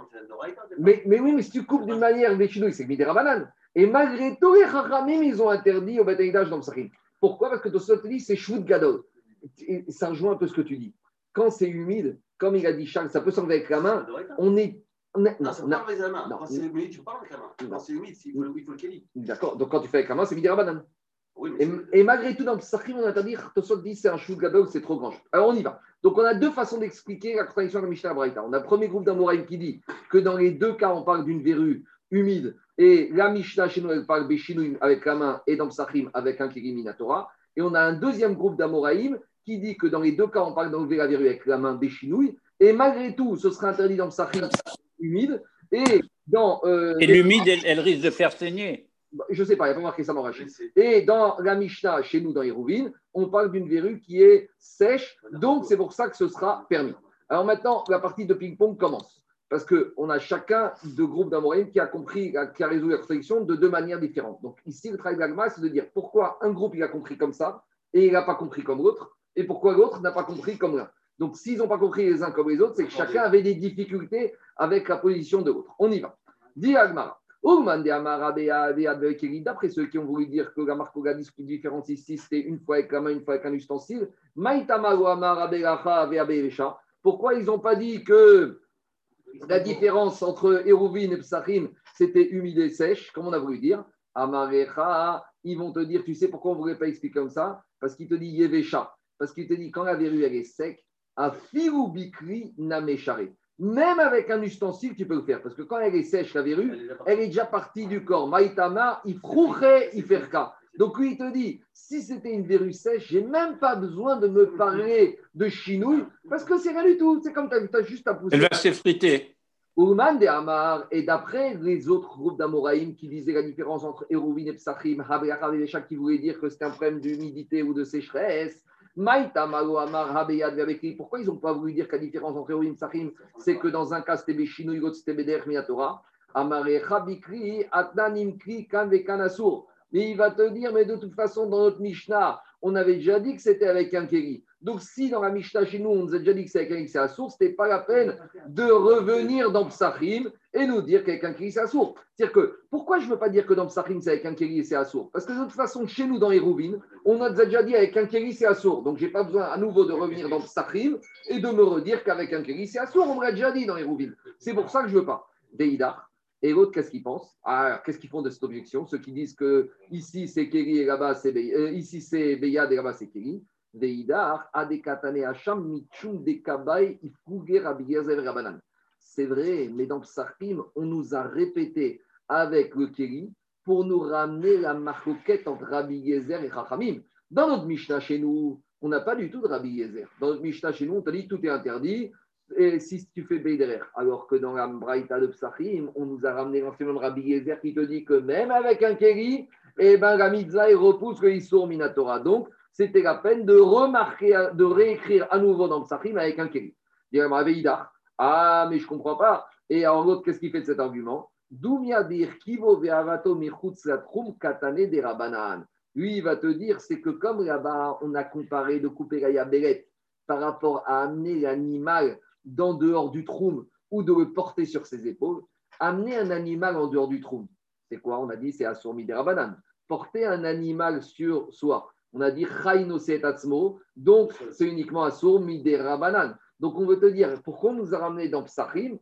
Mais, mais oui, mais si tu coupes d'une manière les chinouilles, c'est Midera Banane. Et malgré tout, les Chachamim, ils ont interdit au Bataïdage dans le Sahim. Pourquoi? Parce que Tosot dit c'est Shvout Gadol. Et ça rejoint un peu ce que tu dis. Quand c'est humide, comme il a dit Charles, ça peut s'enlever avec la main. On est. on est- Non, non, c'est on pas a- avec la main. non. Quand c'est humide, tu pas avec la main. Quand c'est humide, il faut le il faut le kéli. D'accord. Donc quand tu fais avec la main, c'est Midera Banane. Oui, mais Et, malgré tout, dans le Sahim, on interdit, Tosot dit c'est un Shvout Gadol, c'est trop grand. Alors on y va. Donc on a deux façons d'expliquer la contradiction de la Mishnah Braïta. On a le premier groupe d'Amoraïm qui dit que dans les deux cas, on parle d'une verrue humide et la Mishnah chez nous, elle parle Béchinouim avec la main et dans le Sahim avec un Kiri Minatora. Et on a un deuxième groupe d'Amoraïm qui dit que dans les deux cas, on parle d'enlever la verrue avec la main Béchinouille et malgré tout, ce sera interdit dans le Sahim humide et dans. euh, Et l'humide, elle, elle risque de faire saigner. je ne sais pas, il n'y a pas marqué ça, c'est- Et dans la Mishnah, chez nous, dans Hérouvine, on parle d'une verrue qui est sèche, donc c'est pour ça que ce sera permis. Alors maintenant, la partie de ping-pong commence. Parce qu'on a chacun de groupes d'Amorim qui a compris, qui a résolu la contradiction de deux manières différentes. Donc ici, le travail d'Agma, c'est de dire pourquoi un groupe il a compris comme ça et il n'a pas compris comme l'autre, et pourquoi l'autre n'a pas compris comme l'un. Donc s'ils n'ont pas compris les uns comme les autres, c'est que chacun avait des difficultés avec la position de l'autre. On y va. Dit D'après ceux qui ont voulu dire que la marque Ogadis qui différence ici, c'était une fois avec la main, une fois avec un ustensile. Pourquoi ils n'ont pas dit que la différence entre Hérouvine et Psachim, c'était humide et sèche, comme on a voulu dire Amarecha, ils vont te dire, tu sais pourquoi on ne voulait pas expliquer comme ça? Parce qu'il te dit Yevesha. Parce qu'il te dit, quand la verrue elle est sec, à Firu Bikri Nameshare. Même avec un ustensile, tu peux le faire. Parce que quand elle est sèche, la verrue, Elle est déjà partie du corps. Maïtama, il frouche, il fait cas. Donc lui, il te dit, si c'était une verrue sèche, j'ai même pas besoin de me parler de chinouille, parce que c'est rien du tout. C'est comme tu as, juste à pousser. Elle va s'effriter. Ouman de Hamar, et d'après les autres groupes d'Amoraïm qui disaient la différence entre Hérouvine et Psachim, et qui voulaient dire que c'était un problème d'humidité ou de sécheresse, Maïta Malo Amar Habeyad pourquoi ils n'ont pas voulu dire que la différence entre Hérouvine et Psachim, c'est que dans un cas c'était Béchinou, l'autre c'était Beder Minatora, Amarecha Bikri, Atnanim Kri, Kan Asur. Mais il va te dire, mais de toute façon, dans notre Mishnah, on avait déjà dit que c'était avec un Kéri. Donc, si dans la Mishnah chez nous, on nous a déjà dit que c'est avec un Kéri, c'est Assour, ce n'était pas la peine de revenir dans Psachim et nous dire qu'avec un Kéri, c'est Assour. C'est-à-dire que, pourquoi je ne veux pas dire que dans Psachim, c'est avec un Kéri et c'est Assour Parce que de toute façon, chez nous, dans les Rouvines, on a déjà dit avec un Kéri, c'est Assour. Donc, je n'ai pas besoin à nouveau de revenir dans Psachim et de me redire qu'avec un Kéri, c'est Assour. On me déjà dit dans les. C'est pour ça que je ne veux pas. Deidar. Et l'autre, qu'est-ce qu'ils pensent? Ah, Qu'est-ce qu'ils font de cette objection? Ceux qui disent que ici c'est Kéri et là-bas c'est Bey- euh, ici c'est Beyad et là-bas c'est Kéri. Hacham, Michum Rabanan. C'est vrai, mais dans Psachim, on nous a répété avec le Kéri pour nous ramener la marcoquette entre Rabbi Yezer et Chachamim. Dans notre Mishnah chez nous, on n'a pas du tout de Rabbi Yezer. Dans notre Mishnah chez nous, on t'a dit tout est interdit et si tu fais Beiderer. Alors que dans la Braïta de Psachim, on nous a ramené l'enseignement de Rabbi Yezer qui te dit que même avec un Kéri, eh ben, la mitzvah repousse le Issour Minatora. Donc, c'était la peine de remarquer, de réécrire à nouveau dans Psachim avec un Veïdar. Ah, mais je ne comprends pas. Et alors l'autre, qu'est-ce qu'il fait de cet argument? Lui, il va te dire, c'est que comme là-bas, on a comparé de couper la yaberet par rapport à amener l'animal d'en dehors du troum ou de le porter sur ses épaules, amener un animal en dehors du troum, c'est quoi On a dit c'est assourmi rabanan. Porter un animal sur soi, on a dit atzmo, donc c'est uniquement assourmi rabanan. Donc on veut te dire, pourquoi on nous a ramené dans Psachim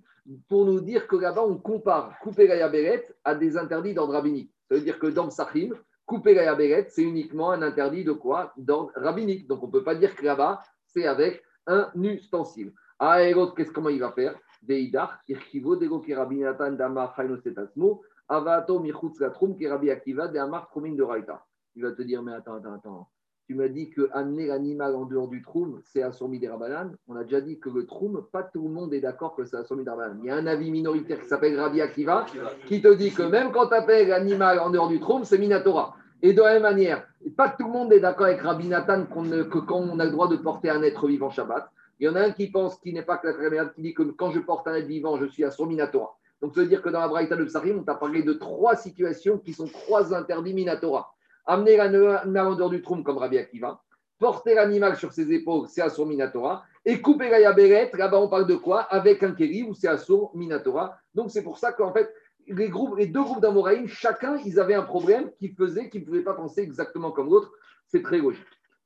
Pour nous dire que là-bas, on compare couper la yaberet à des interdits d'ordre rabbinique. Ça veut dire que dans Psachim, couper la yaberet, c'est uniquement un interdit de quoi? D'ordre rabbinique. Donc on ne peut pas dire que là-bas, c'est avec un ustensile. Ah, qu'est-ce comment va faire Deidar, Irkivo, Dego, Kerabinatan, Dama, Chayno, Setasmo, Avato, Michutz, Latrum, Kerabi, Akiva, de Raita. Il va te dire, mais attends, attends, attends. Tu m'as dit que amener l'animal en dehors du troum, c'est assourmi des rabanan. On a déjà dit que le troum, pas tout le monde est d'accord que c'est assourmi des rabanan. Il y a un avis minoritaire qui s'appelle Rabbi Akiva qui te dit que même quand tu appelles l'animal en dehors du troum, c'est Minatora. Et de la même manière, pas tout le monde est d'accord avec Rabbi Nathan que quand on a le droit de porter un être vivant Shabbat. Il y en a un qui pense qu'il n'est pas que la qui dit que quand je porte un être vivant, je suis à son Minatora. Donc, ça veut dire que dans la Braïta de Psarim, on t'a parlé de trois situations qui sont trois interdits Minatora. Amener dehors du troum comme Rabbi Akiva, porter l'animal sur ses épaules, c'est son Minatora, et couper la Yaberet, là-bas on parle de quoi? Avec un Kéli ou c'est son Minatora. Donc, c'est pour ça qu'en fait, les deux groupes d'Amoraïm, chacun, ils avaient un problème qui faisait qu'ils ne pouvaient pas penser exactement comme l'autre. C'est très logique.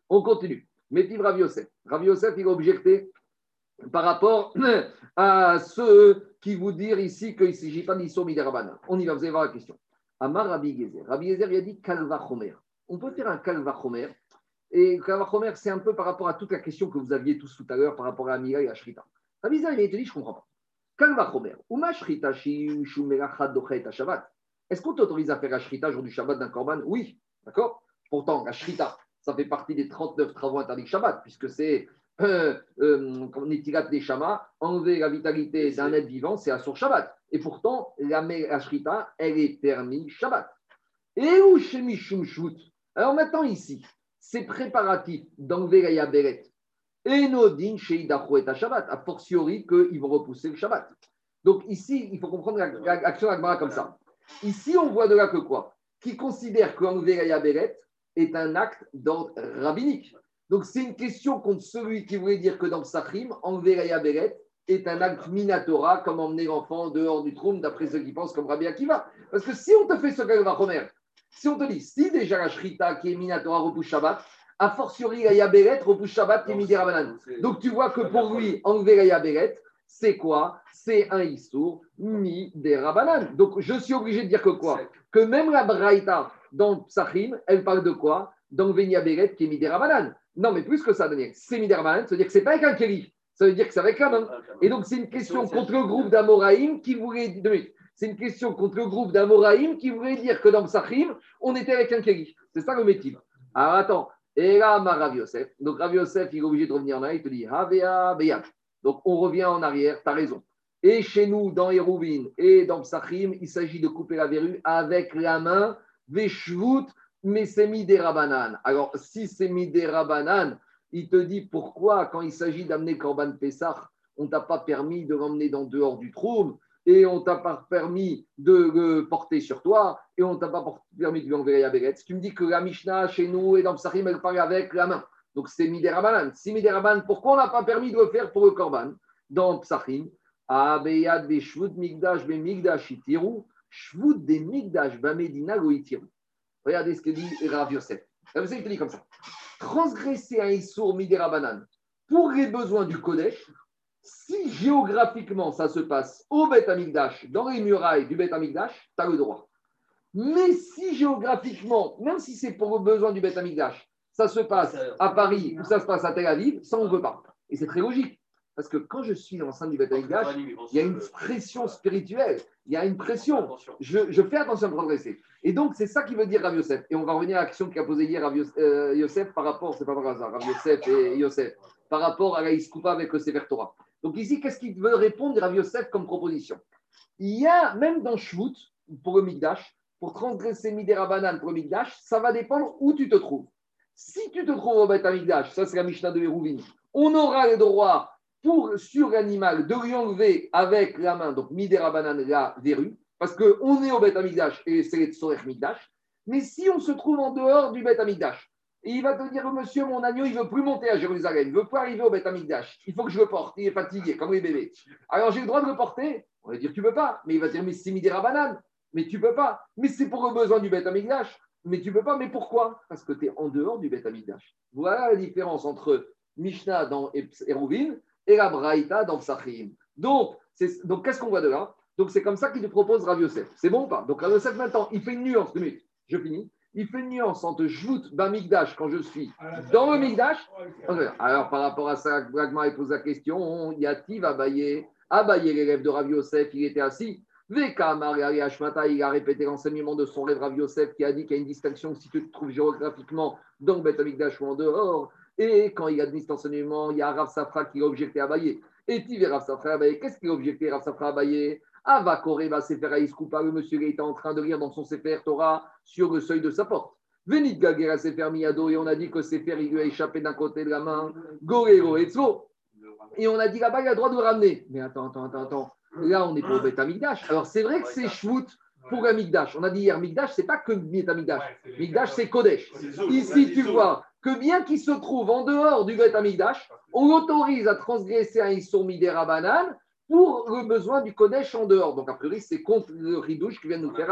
On continue. Métiv Rav Yosef. Rav Yosef, il a objecté par rapport à ceux qui vous disent ici qu'il ne s'agit pas d'Issur Midérabana. On y va, vous allez voir la question. Amar Rabbi Gezer. Rabbi Gezer, il a dit Kalva Chomer. On peut faire un Kalva Chomer. Et Kalva Chomer, c'est un peu par rapport à toute la question que vous aviez tous tout à l'heure par rapport à Amira et à Shrita. Rabbi Gezer, il a dit Je ne comprends pas. Est-ce qu'on t'autorise à faire la shrita jour du Shabbat d'un korban? Oui, d'accord? Pourtant, la shrita, ça fait partie des 39 travaux interdits Shabbat, puisque c'est euh, euh, des chamas, enlever la vitalité d'un être vivant, c'est à son Shabbat. Et pourtant, la, la shrita, elle est permise Shabbat. Et où chez Alors maintenant, ici, c'est préparatif d'enlever la yaberet et Nodin chez et Shabbat, a fortiori qu'ils vont repousser le Shabbat. Donc ici, il faut comprendre l'action d'Agmara comme ça. Ici, on voit de là que quoi? Qui considère qu'enlever la Yaberet est un acte d'ordre rabbinique. Donc c'est une question contre celui qui voulait dire que dans le Sachrim, enlever la Yaberet est un acte minatora, comme emmener l'enfant dehors du trône, d'après ceux qui pensent comme Rabbi Akiva. Parce que si on te fait ce va Chomer, si on te dit, si déjà la Shrita qui est minatora repousse Shabbat, a fortiori la Yaberet repousse Shabbat qui est midi Donc tu vois que pour lui, enlever la Yaberet, c'est quoi? C'est un Issour mi des Rabanan. Donc je suis obligé de dire que quoi? Que même la Braïta dans Psachim, elle parle de quoi une Yaberet qui est mi des Rabanan. Non, mais plus que ça, Daniel, c'est mi des Rabanan, ça veut dire que c'est pas avec un Kéli, ça veut dire que c'est avec un homme. Et donc c'est une question contre le groupe d'Amoraïm qui voulait. C'est une question contre le groupe d'Amoraïm qui voulait dire que dans Psachim, on était avec un Kéli. C'est ça le métier. Alors attends, et là, ma Rav Yosef. Donc Rav Yosef, il est obligé de revenir là, il te dit Havea Beyat. Donc on revient en arrière, tu as raison. Et chez nous, dans Hérouvine et dans Psachim, il s'agit de couper la verrue avec la main, Veshvut, mais c'est mis des rabanan. Alors si c'est mis des rabanan, il te dit pourquoi, quand il s'agit d'amener Korban Pessah, on t'a pas permis de l'emmener dans dehors du trou et on t'a pas permis de le porter sur toi, et on t'a pas permis de lui enlever la tu me dis que la Mishnah chez nous et dans Psachim, elle parle avec la main, donc c'est Miderabanan. Si Miderabanan, pourquoi on n'a pas permis de le faire pour le Korban? Dans Psachim Abeyad Migdash be Migdash itiru, Shvut de Migdash be Medina go itiru. Regardez ce que dit Rav Yosef. Rav Yosef dit comme ça. Transgresser un Issour Miderabanan pour les besoins du Kodesh, si géographiquement ça se passe au Beth Amikdash, dans les murailles du Beth Amikdash, tu as le droit. Mais si géographiquement, même si c'est pour le besoin du Beth Amikdash, ça se passe à Paris ou ça se passe à Tel Aviv, ça on ne veut pas. Et c'est très logique. Parce que quand je suis dans sein du Beth il y a une pression spirituelle, il y a une pression. Je, fais attention à me progresser. Et donc, c'est ça qui veut dire Rav Yosef. Et on va revenir à l'action qu'a posée hier Rav euh, Yosef par rapport, c'est pas par hasard, Rav Yosef et Yosef, par rapport à la Iskoupa avec le Sefer Torah. Donc ici, qu'est-ce qu'il veut répondre Rav Yosef comme proposition? Il y a, même dans Shvut, pour le Mikdash, pour transgresser Midera Banane pour le Mikdash, ça va dépendre où tu te trouves. Si tu te trouves au Beth Amikdash, ça c'est la Mishnah de Hérouvine, on aura le droit pour, sur l'animal de lui enlever avec la main, donc Midera Banane, la verrue, parce qu'on est au Beth Amikdash et c'est le Tsorech Mikdash. Mais si on se trouve en dehors du Beth Amikdash, et il va te dire, monsieur, mon agneau, il ne veut plus monter à Jérusalem, il ne veut pas arriver au Beth Amikdash, il faut que je le porte, il est fatigué, comme les bébés. Alors j'ai le droit de le porter? On va dire, tu ne peux pas. Mais il va dire, mais c'est Midera Banane, mais tu ne peux pas. Mais c'est pour le besoin du Beth Amikdash, mais tu ne peux pas. Mais pourquoi? Parce que tu es en dehors du Beth Amikdash. Voilà la différence entre Mishnah dans Eruvin et la Braïta dans Psachim. Donc, donc qu'est-ce qu'on voit de là? Donc, c'est comme ça qu'il te propose Rav Yosef. C'est bon ou pas? Donc, Rav Yosef, maintenant, il fait une nuance. Deux minutes, je finis. Il fait une nuance entre Jvout Bamikdash quand je suis dans le Mikdash. Alors, par rapport à ça, Bragma il pose la question Yativ Abaye, Abaye, l'élève de Rav Yosef, il était assis. Veka Hashmata, il a répété l'enseignement de son rêve Rav Yosef qui a dit qu'il y a une distinction si tu te trouves géographiquement dans le Beth Amikdash ou en dehors. Et quand il a dit cet enseignement, il y a Rav Safra qui a objecté à Abaye. Et Tiv Rav Safra Abaye, qu'est-ce qu'il a objecté Rav Safra Abaye? Ava Koreba Sefer Aïskoupa, le monsieur il était en train de lire dans son Sefer Torah sur le seuil de sa porte. Venit Gagera Sefer Miyado, et on a dit que Sefer il lui a échappé d'un côté de la main. Gorero Etzlo. Et on a dit là-bas, il a le droit de le ramener. Mais attends, attends, attends, attends. Là, on est pour Beth Amikdash. Alors, c'est vrai que c'est Shvout pour Amikdash. On a dit hier, Mikdash, c'est pas que Beth Amikdash. Mikdash, c'est Kodesh. Ici, tu vois que bien qu'il se trouve en dehors du Beth Amikdash, on l'autorise à transgresser un Issour Midera Banane pour le besoin du Kodesh en dehors. Donc, a priori, c'est contre le ridouche qui vient nous faire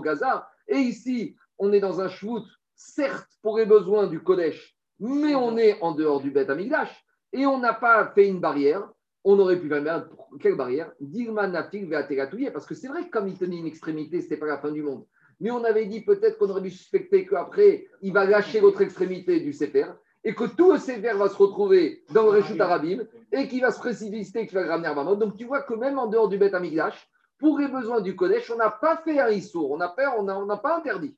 Gaza. Et ici, on est dans un Shvout, certes, pour les besoins du Kodesh, mais on est en dehors du Beth Amikdash. Et on n'a pas fait une barrière. On aurait pu faire quelle barrière? Dirman Ve'ateratouye. Parce que c'est vrai que comme il tenait une extrémité, ce n'était pas la fin du monde. Mais on avait dit peut-être qu'on aurait dû suspecter qu'après, il va lâcher l'autre extrémité du Sefer et que tout le Sefer va se retrouver dans le Réchut Arabim et qu'il va se précipiter, qu'il va ramener à Bamot. Donc tu vois que même en dehors du Beth Amikdash, pour les besoins du Kodesh, on n'a pas fait un Issour, on n'a pas, on n'a pas interdit.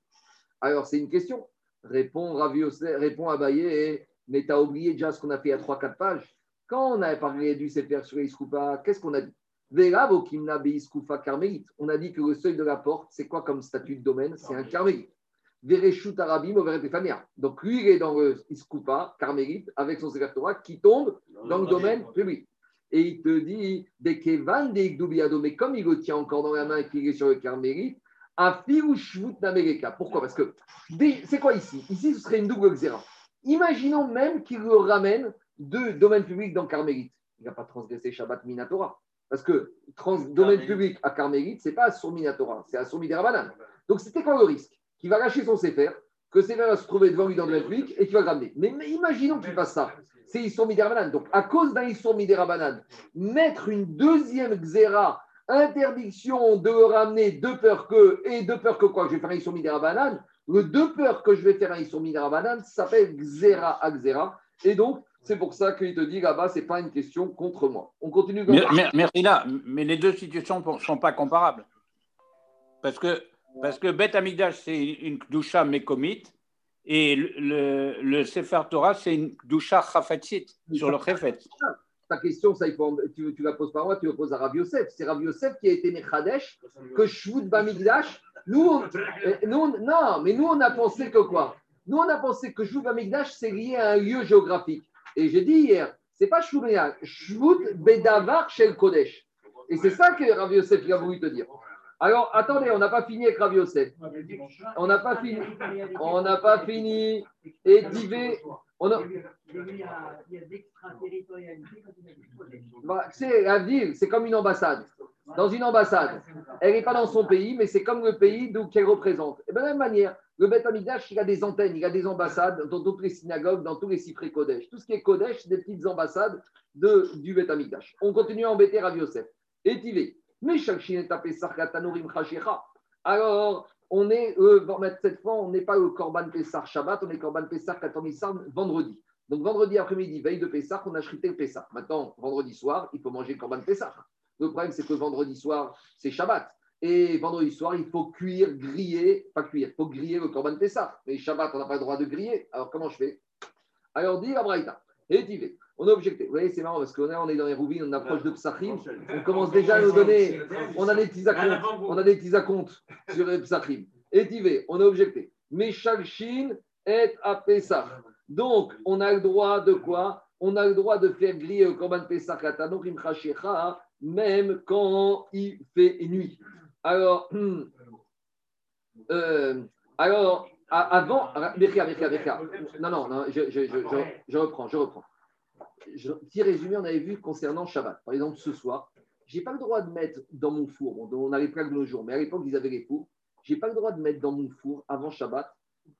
Alors c'est une question. Répond Rav Yosef- répond Abaye, mais tu as oublié déjà ce qu'on a fait il y a 3-4 pages. Quand on avait parlé du Sefer sur Iskoupa, qu'est-ce qu'on a dit? On a dit que le seuil de la porte, c'est quoi comme statut de domaine? C'est un carmélite. Donc lui, il est dans le Iskoupa, carmélite, avec son Torah, qui tombe dans le domaine public. Et il te dit, mais comme il le tient encore dans la main et qu'il est sur le carmélite. Pourquoi? Parce que c'est quoi ici? Ici, ce serait une double xéra. Imaginons même qu'il le ramène de domaine public dans Carmélite. Il n'a pas transgressé Shabbat Minatora. Parce que trans- domaine public à Carmélite, ce n'est pas sur Minatora, c'est à sur Miderabanan. Donc c'était quoi le risque Qu'il va lâcher son Sefer, que Sefer va se trouver devant lui dans le domaine public et qu'il va le ramener. Mais, mais imaginons qu'il fasse ça. C'est Issour Miderabanan. Donc à cause d'un Issour Miderabanan, mettre une deuxième xéra, interdiction de le ramener de peur que, et de peur que quoi? Je vais faire un Issour Miderabanan. Le deux peurs que je vais faire un Issour Miderabanan s'appelle xéra à xéra. Et donc, c'est pour ça qu'il te dit là-bas, ce n'est pas une question contre moi. On continue comme Mais, ça. mais- merci là, mais les deux situations ne sont pas comparables. Parce que, parce que Beth Amigdash, c'est une Kdusha Mekomit, et le, le, le Sefer Torah, c'est une Kdusha Chafatzit, sur le Chafetz. Ta question, ça, il faut, en- tu ne la poses pas à moi, tu la poses à Rav Yosef. C'est Rav Yosef qui a été Mechadesh, que Shvut Bamigdash. Nous, euh, nous, on- non, mais nous, on a pensé que quoi? Nous, on a pensé que Shvut Bamigdash, c'est lié à un lieu géographique. Et j'ai dit hier, c'est pas Shvut Bamigdash, Shvut Bedavar Shel Kodesh. Et c'est ça que Rav Yosef a voulu te dire. Alors, attendez, on n'a pas fini avec Rav Yosef. On n'a pas fini. On n'a pas fini. Et Divé, on a, Bah, c'est la ville, c'est comme une ambassade. Dans une ambassade, elle n'est pas dans son pays, mais c'est comme le pays d'où qu'elle représente. Et de la même manière, le Beth Amikdash, il a des antennes, il a des ambassades dans toutes les synagogues, dans tous les cyprès Kodesh. Tout ce qui est Kodesh, c'est des petites ambassades de, du Beth Amikdash. On continue à embêter Rav Yosef. Et Tivé. Mais Alors, on est, euh, cette fois, on n'est pas le Korban Pessar Shabbat, on est Korban Pessar Katomissar vendredi. Donc vendredi après-midi, veille de Pessah, on a le Pessah. Maintenant, vendredi soir, il faut manger le Korban Pessah. Le problème, c'est que vendredi soir, c'est Shabbat. Et vendredi soir, il faut cuire, griller, pas cuire, il faut griller le Korban Pessah. Mais Shabbat, on n'a pas le droit de griller. Alors comment je fais? Alors dit la Braïta. Et Tivé. On a objecté. Vous voyez, c'est marrant parce qu'on est, on est dans les rouvines, on approche de Psachim. On commence déjà à nous donner. On a des petits acomptes. On a des petits acomptes sur les Psachim. Étivé, on a objecté. Meshalshin et à Pessah. Donc, on a le droit de quoi? On a le droit de faire griller le Korban Pessah à Tanochim Chashecha, même quand il fait nuit. Alors, euh, alors avant. Non, non, non, je, je- je- je- reprends, je reprends. Petit résumé, on avait vu concernant Shabbat. Par exemple, ce soir, j'ai pas le droit de mettre dans mon four, on, a les plaques de nos jours, mais à l'époque, ils avaient les fours. J'ai pas le droit de mettre dans mon four avant Shabbat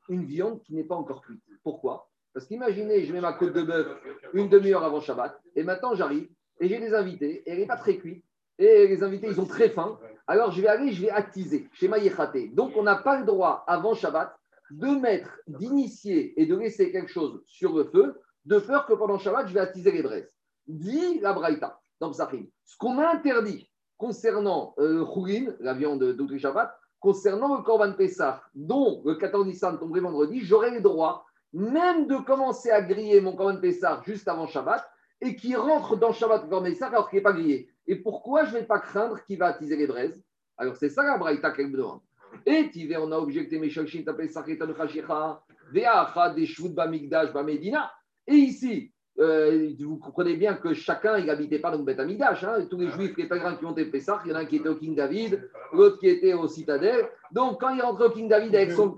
une viande qui n'est pas encore cuite. Pourquoi? Parce qu'imaginez, je mets ma côte de bœuf une demi-heure avant Shabbat, et maintenant j'arrive, et j'ai des invités, et elle n'est pas très cuite, et les invités, ils ont très faim. Alors je vais aller, je vais attiser, chez Maïechaté. Donc on n'a pas le droit, avant Shabbat, de mettre, d'initier et de laisser quelque chose sur le feu, de peur que pendant Shabbat, je vais attiser les braises. Dit la Braïta, dans Psachim. Ce qu'on a interdit concernant euh, la viande d'Autri Shabbat, concernant le Korban Pessah, dont le 14 Nissan tomberait vendredi, j'aurai le droit même de commencer à griller mon Korban Pessah juste avant Shabbat et qui rentre dans Shabbat le Korban Pessah alors qu'il n'est pas grillé. Et pourquoi je ne vais pas craindre qu'il va attiser les braises Alors c'est ça la Braïta qu'elle me demande. Et Tivé, on a objecté Veacha, des Shvut Bamigdash, Bamedina. Et ici, euh, vous comprenez bien que chacun, il n'habitait pas dans le Beth Amikdash. Hein. Tous les juifs, les pèlerins qui ont été Pessah, il y en a un qui était au King David, l'autre qui était au Citadelle. Donc, quand il rentrait au King David avec son.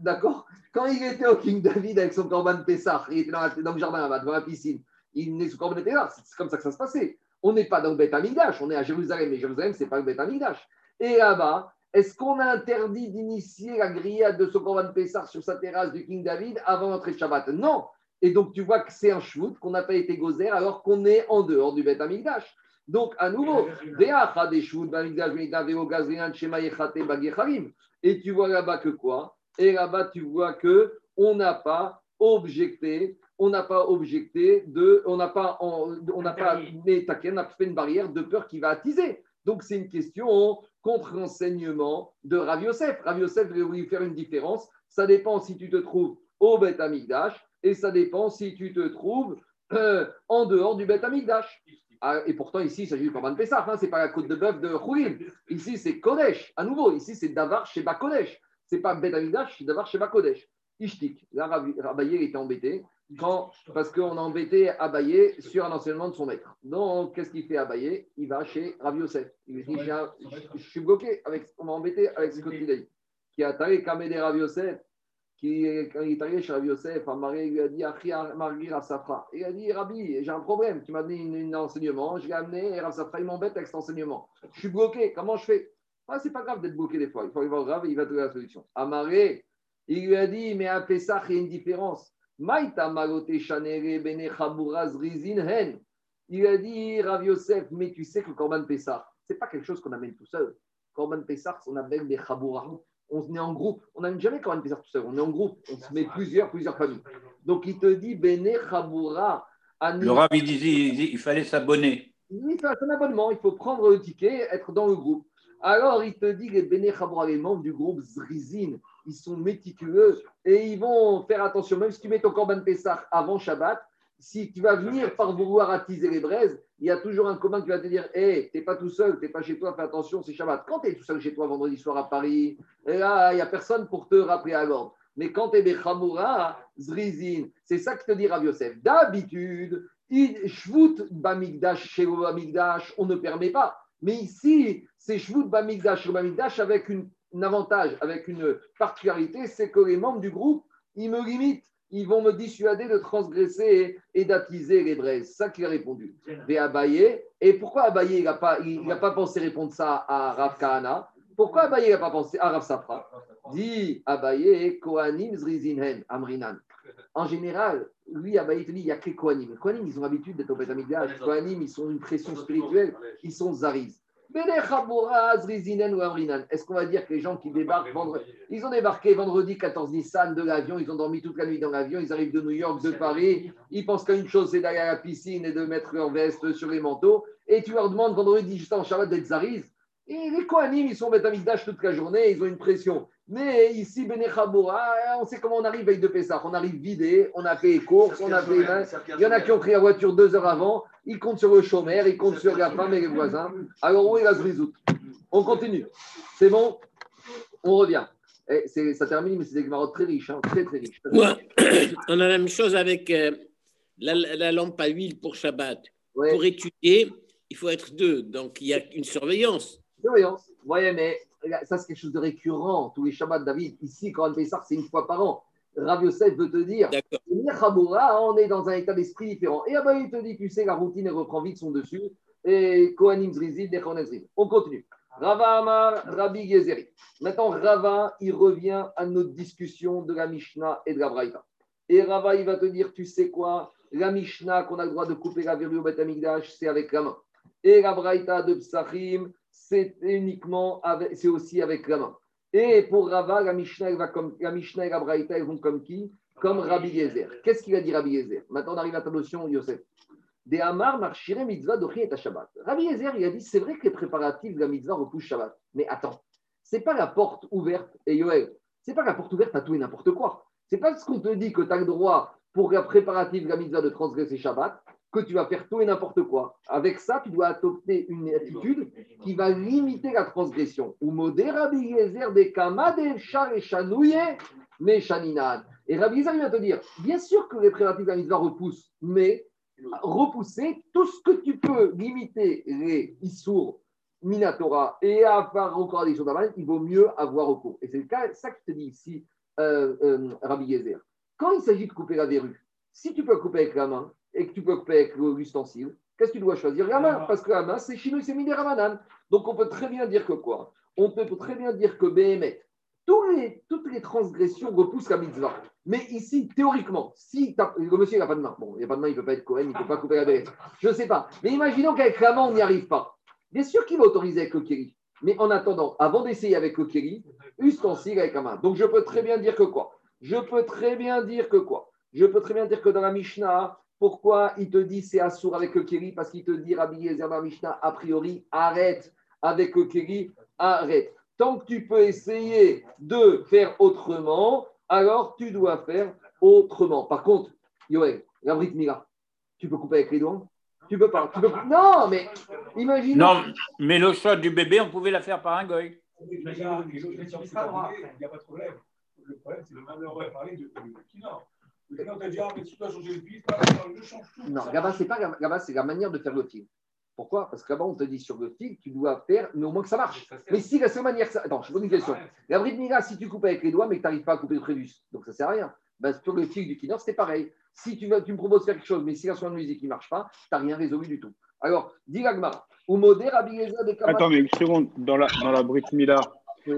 D'accord Quand il était au King David avec son Corban Pessah, il était dans, la- dans le jardin là-bas, devant la piscine, il venait son Corban était là. C'est comme ça que ça se passait. On n'est pas dans le Beth Amikdash, on est à Jérusalem, mais Jérusalem, ce n'est pas le Beth Amikdash. Et là-bas, est-ce qu'on a interdit d'initier la grillade de Corban Pessah sur sa terrasse du King David avant l'entrée de Shabbat? Non et donc, tu vois que c'est un shvout qu'on n'a pas été gozer alors qu'on est en dehors du Beth Amikdash. Donc, à nouveau. Et tu vois là-bas que quoi? Et là-bas, tu vois que on n'a pas objecté, on n'a pas objecté de, on n'a pas, on n'a pas, on a fait une barrière de peur qui va attiser. Donc, c'est une question contre l'enseignement de Rav Yosef. Rav Yosef voulu faire une différence. Ça dépend si tu te trouves au Beth Amikdash et ça dépend si tu te trouves euh, en dehors du Beth Amikdash. Ah, et pourtant, ici, il s'agit du Korban Pessah, hein, ce n'est pas la côte de bœuf de Chourim. Ici, c'est Kodesh. À nouveau, ici, c'est Davar Sheba Kodesh. Ce n'est pas Beth Amikdash, c'est Davar Sheba Kodesh. Ishtik. Là, Rav- Rabaye il était embêté quand, parce qu'on a embêté Abaye sur un enseignement de son maître. Donc, qu'est-ce qu'il fait Abaye? Il va chez Rav Yosef. Il lui dit un- Je suis bloqué, avec, on m'a embêté avec ce dit. Qui a taré Kamé Rav Yosef qui, quand il est arrivé chez Rabbi Yosef, Amaré lui a dit Rav Safra. Il a dit Rabbi, j'ai un problème. Tu m'as donné un enseignement, je l'ai amené et Rav Safra, il m'embête avec cet enseignement. Je suis bloqué, comment je fais? Ah, C'est pas grave d'être bloqué des fois. Il faut aller voir Rav il va trouver la solution. Amaré, il lui a dit Mais à Pessah, il y a une différence. Maïta Magote Chanere Bene Chaburaz Rizin Hen. Il a dit Rav Yosef, mais tu sais que le Korban Pessah, c'est pas quelque chose qu'on amène tout seul. Korban Pessah, on amène des Chaburas on est en groupe. On n'aime jamais Corban Pessah tout seul. On est en groupe. On se met plusieurs, plusieurs familles. Donc, il te dit Bene Chaboura. Le Rav, il disait il, disait, il fallait s'abonner. Il fait un abonnement. Il faut prendre le ticket, être dans le groupe. Alors, il te dit les Bene Chaboura, les membres du groupe Zrizin, ils sont méticuleux et ils vont faire attention. Même si tu mets ton Corban Pessah avant Shabbat, si tu vas venir par vouloir attiser les braises, il y a toujours un commun qui va te dire Hé, t'es pas tout seul, t'es pas chez toi, fais attention, c'est Shabbat. Quand tu es tout seul chez toi vendredi soir à Paris, et là, il n'y a personne pour te rappeler à l'ordre. Mais quand tu es Bechamoura, Zrizin, c'est ça que te dit Rav Yosef. D'habitude, il- Shvut Bamigdash, chez Bamigdash, on ne permet pas. Mais ici, c'est Shvut Bamigdash, chez Bamigdash avec une, un avantage, avec une particularité, c'est que les membres du groupe, ils me limitent. Ils vont me dissuader de transgresser et d'attiser les braises. Ça qu'il a répondu. Et Abaye, et pourquoi Abaye il n'a pas, pensé répondre ça à Rav Kahana? Pourquoi Abaye n'a pas pensé à Rav Safra Dit Abaye, Kohanim Zrizinhen, Amrinan. En général, lui, Abaye te dit il n'y a que Kohanim. Kohanim, ils ont l'habitude d'être au Beth Kohanim, ils sont une pression spirituelle, ils sont Zariz. Est-ce qu'on va dire que les gens qui débarquent vendredi, ils ont débarqué vendredi 14 Nissan de l'avion, ils ont dormi toute la nuit dans l'avion, ils arrivent de New York, de Paris, ils pensent qu'une chose c'est d'aller à la piscine et de mettre leur veste sur les manteaux, et tu leur demandes vendredi juste en Shabbat d'être Zariz. Et les Kohanim, ils sont Amikdash toute la journée, ils ont une pression. Mais ici, Bene Chabura, on sait comment on arrive veille de Pessah. On arrive vidé, on a fait les courses, on a fait les mains. Il y en a qui ont pris la voiture deux heures avant, ils comptent sur le chômeur, ils comptent sur la femme et les voisins. Alors où est la zrizout On continue. C'est bon? On revient. Eh, ça termine, mais c'est des marottes très riches, hein, très très riches. Ouais. On a la même chose avec euh, la, la lampe à huile pour Shabbat. Ouais. Pour étudier, il faut être deux. Donc, il y a une surveillance. Surveillance. Vous voyez, mais ça, c'est quelque chose de récurrent. Tous les Shabbats, David, ici, quand on Pessah, c'est une fois par an. Rav Yosef veut te dire. Chaboura, on est dans un état d'esprit différent. Et ben, il te dit, tu sais, la routine, elle reprend vite son dessus. Et Kohanim Zrizid. On continue. Rava Amar, Rabbi Gezeri. Maintenant, Rava, il revient à notre discussion de la Mishnah et de la Braïta. Et Rava, il va te dire, tu sais quoi La Mishnah qu'on a le droit de couper la verrue au Beth Amikdash, c'est avec la main. Et la Braïta de Psachim, c'est uniquement c'est aussi avec la main. Et pour Rava, la Mishnah, va comme, la Mishnah et la Braïta, vont comme qui? Comme Rabbi Gezer. Qu'est-ce qu'il a dit Rabbi Gezer Maintenant, on arrive à ta notion, Yosef. Des Amar, Marchire, Mitzvah, Dochi et Shabbat. Rabbi Gezer, il a dit c'est vrai que les préparatifs de la Mitzvah repoussent Shabbat. Mais attends, c'est pas la porte ouverte, et Yoel, c'est pas la porte ouverte à tout et n'importe quoi. C'est pas parce qu'on te dit que tu as le droit pour la préparatif de la Mitzvah de transgresser Shabbat que tu vas faire tout et n'importe quoi. Avec ça, tu dois adopter une attitude qui va limiter la transgression. Ou et Rabbi Yezer va te dire, bien sûr que les préparatifs de la mitzvah repoussent, mais repousser tout ce que tu peux limiter les Issour, Minatora et à faire encore des choses d'Amal, il vaut mieux avoir recours. Et c'est le cas, ça que je te dis ici, euh, euh, Rabbi Yezer. Quand il s'agit de couper la verrue, si tu peux couper avec la main et que tu peux couper avec l'ustensile, qu'est-ce que tu dois choisir? La main, parce que la main, c'est chinois, c'est miné ramadan. Donc on peut très bien dire que quoi? On peut très bien dire que Béhémet, tous les, toutes les transgressions repoussent la mitzvah. Mais ici, théoriquement, si le monsieur n'a pas de main, bon, il n'a pas de main, il ne peut pas être Cohen, il ne peut pas couper la. Je ne sais pas. Mais imaginons qu'avec la main, on n'y arrive pas. Bien sûr qu'il va autoriser avec le kéli. Mais en attendant, avant d'essayer avec le kéli, ustensile avec la main. Donc je peux très bien dire que quoi? Je peux très bien dire que quoi? Je peux très bien dire que dans la Mishnah, pourquoi il te dit c'est assour avec le kéli Parce qu'il te dit, Rabbi la Mishnah, a priori, arrête avec le kéli, arrête. Tant que tu peux essayer de faire autrement, alors tu dois faire autrement. Par contre, Yoel, la Brit Mila, tu peux couper avec les doigts? Tu peux pas. Tu peux... Non, mais imagine. Non, mais le shot du bébé, on pouvait la faire par un goy. Il n'y a pas de problème. Le problème, c'est on va parler de Kinor. T'a dit, ah, mais si tu dois changer le fil, je change tout. Non, là-bas, c'est pas là-bas, c'est la manière de faire le fil. Pourquoi? Parce que là-bas, on te dit sur le fil, tu dois faire, mais au moins que ça marche. Mais si la seule manière, que ça... attends, je pose une question. La bride mira, si tu coupes avec les doigts, mais que tu n'arrives pas à couper le prévus, donc ça ne sert à rien. Ben, sur le fil du Kinor, c'est pareil. Si tu, vas, tu me proposes de faire quelque chose, mais si la son de musique ne marche pas, tu n'as rien résolu du tout. Alors, dis l'agmara. Ou Kama- Attends, mais une seconde. Dans la, dans la Brit Mila, on va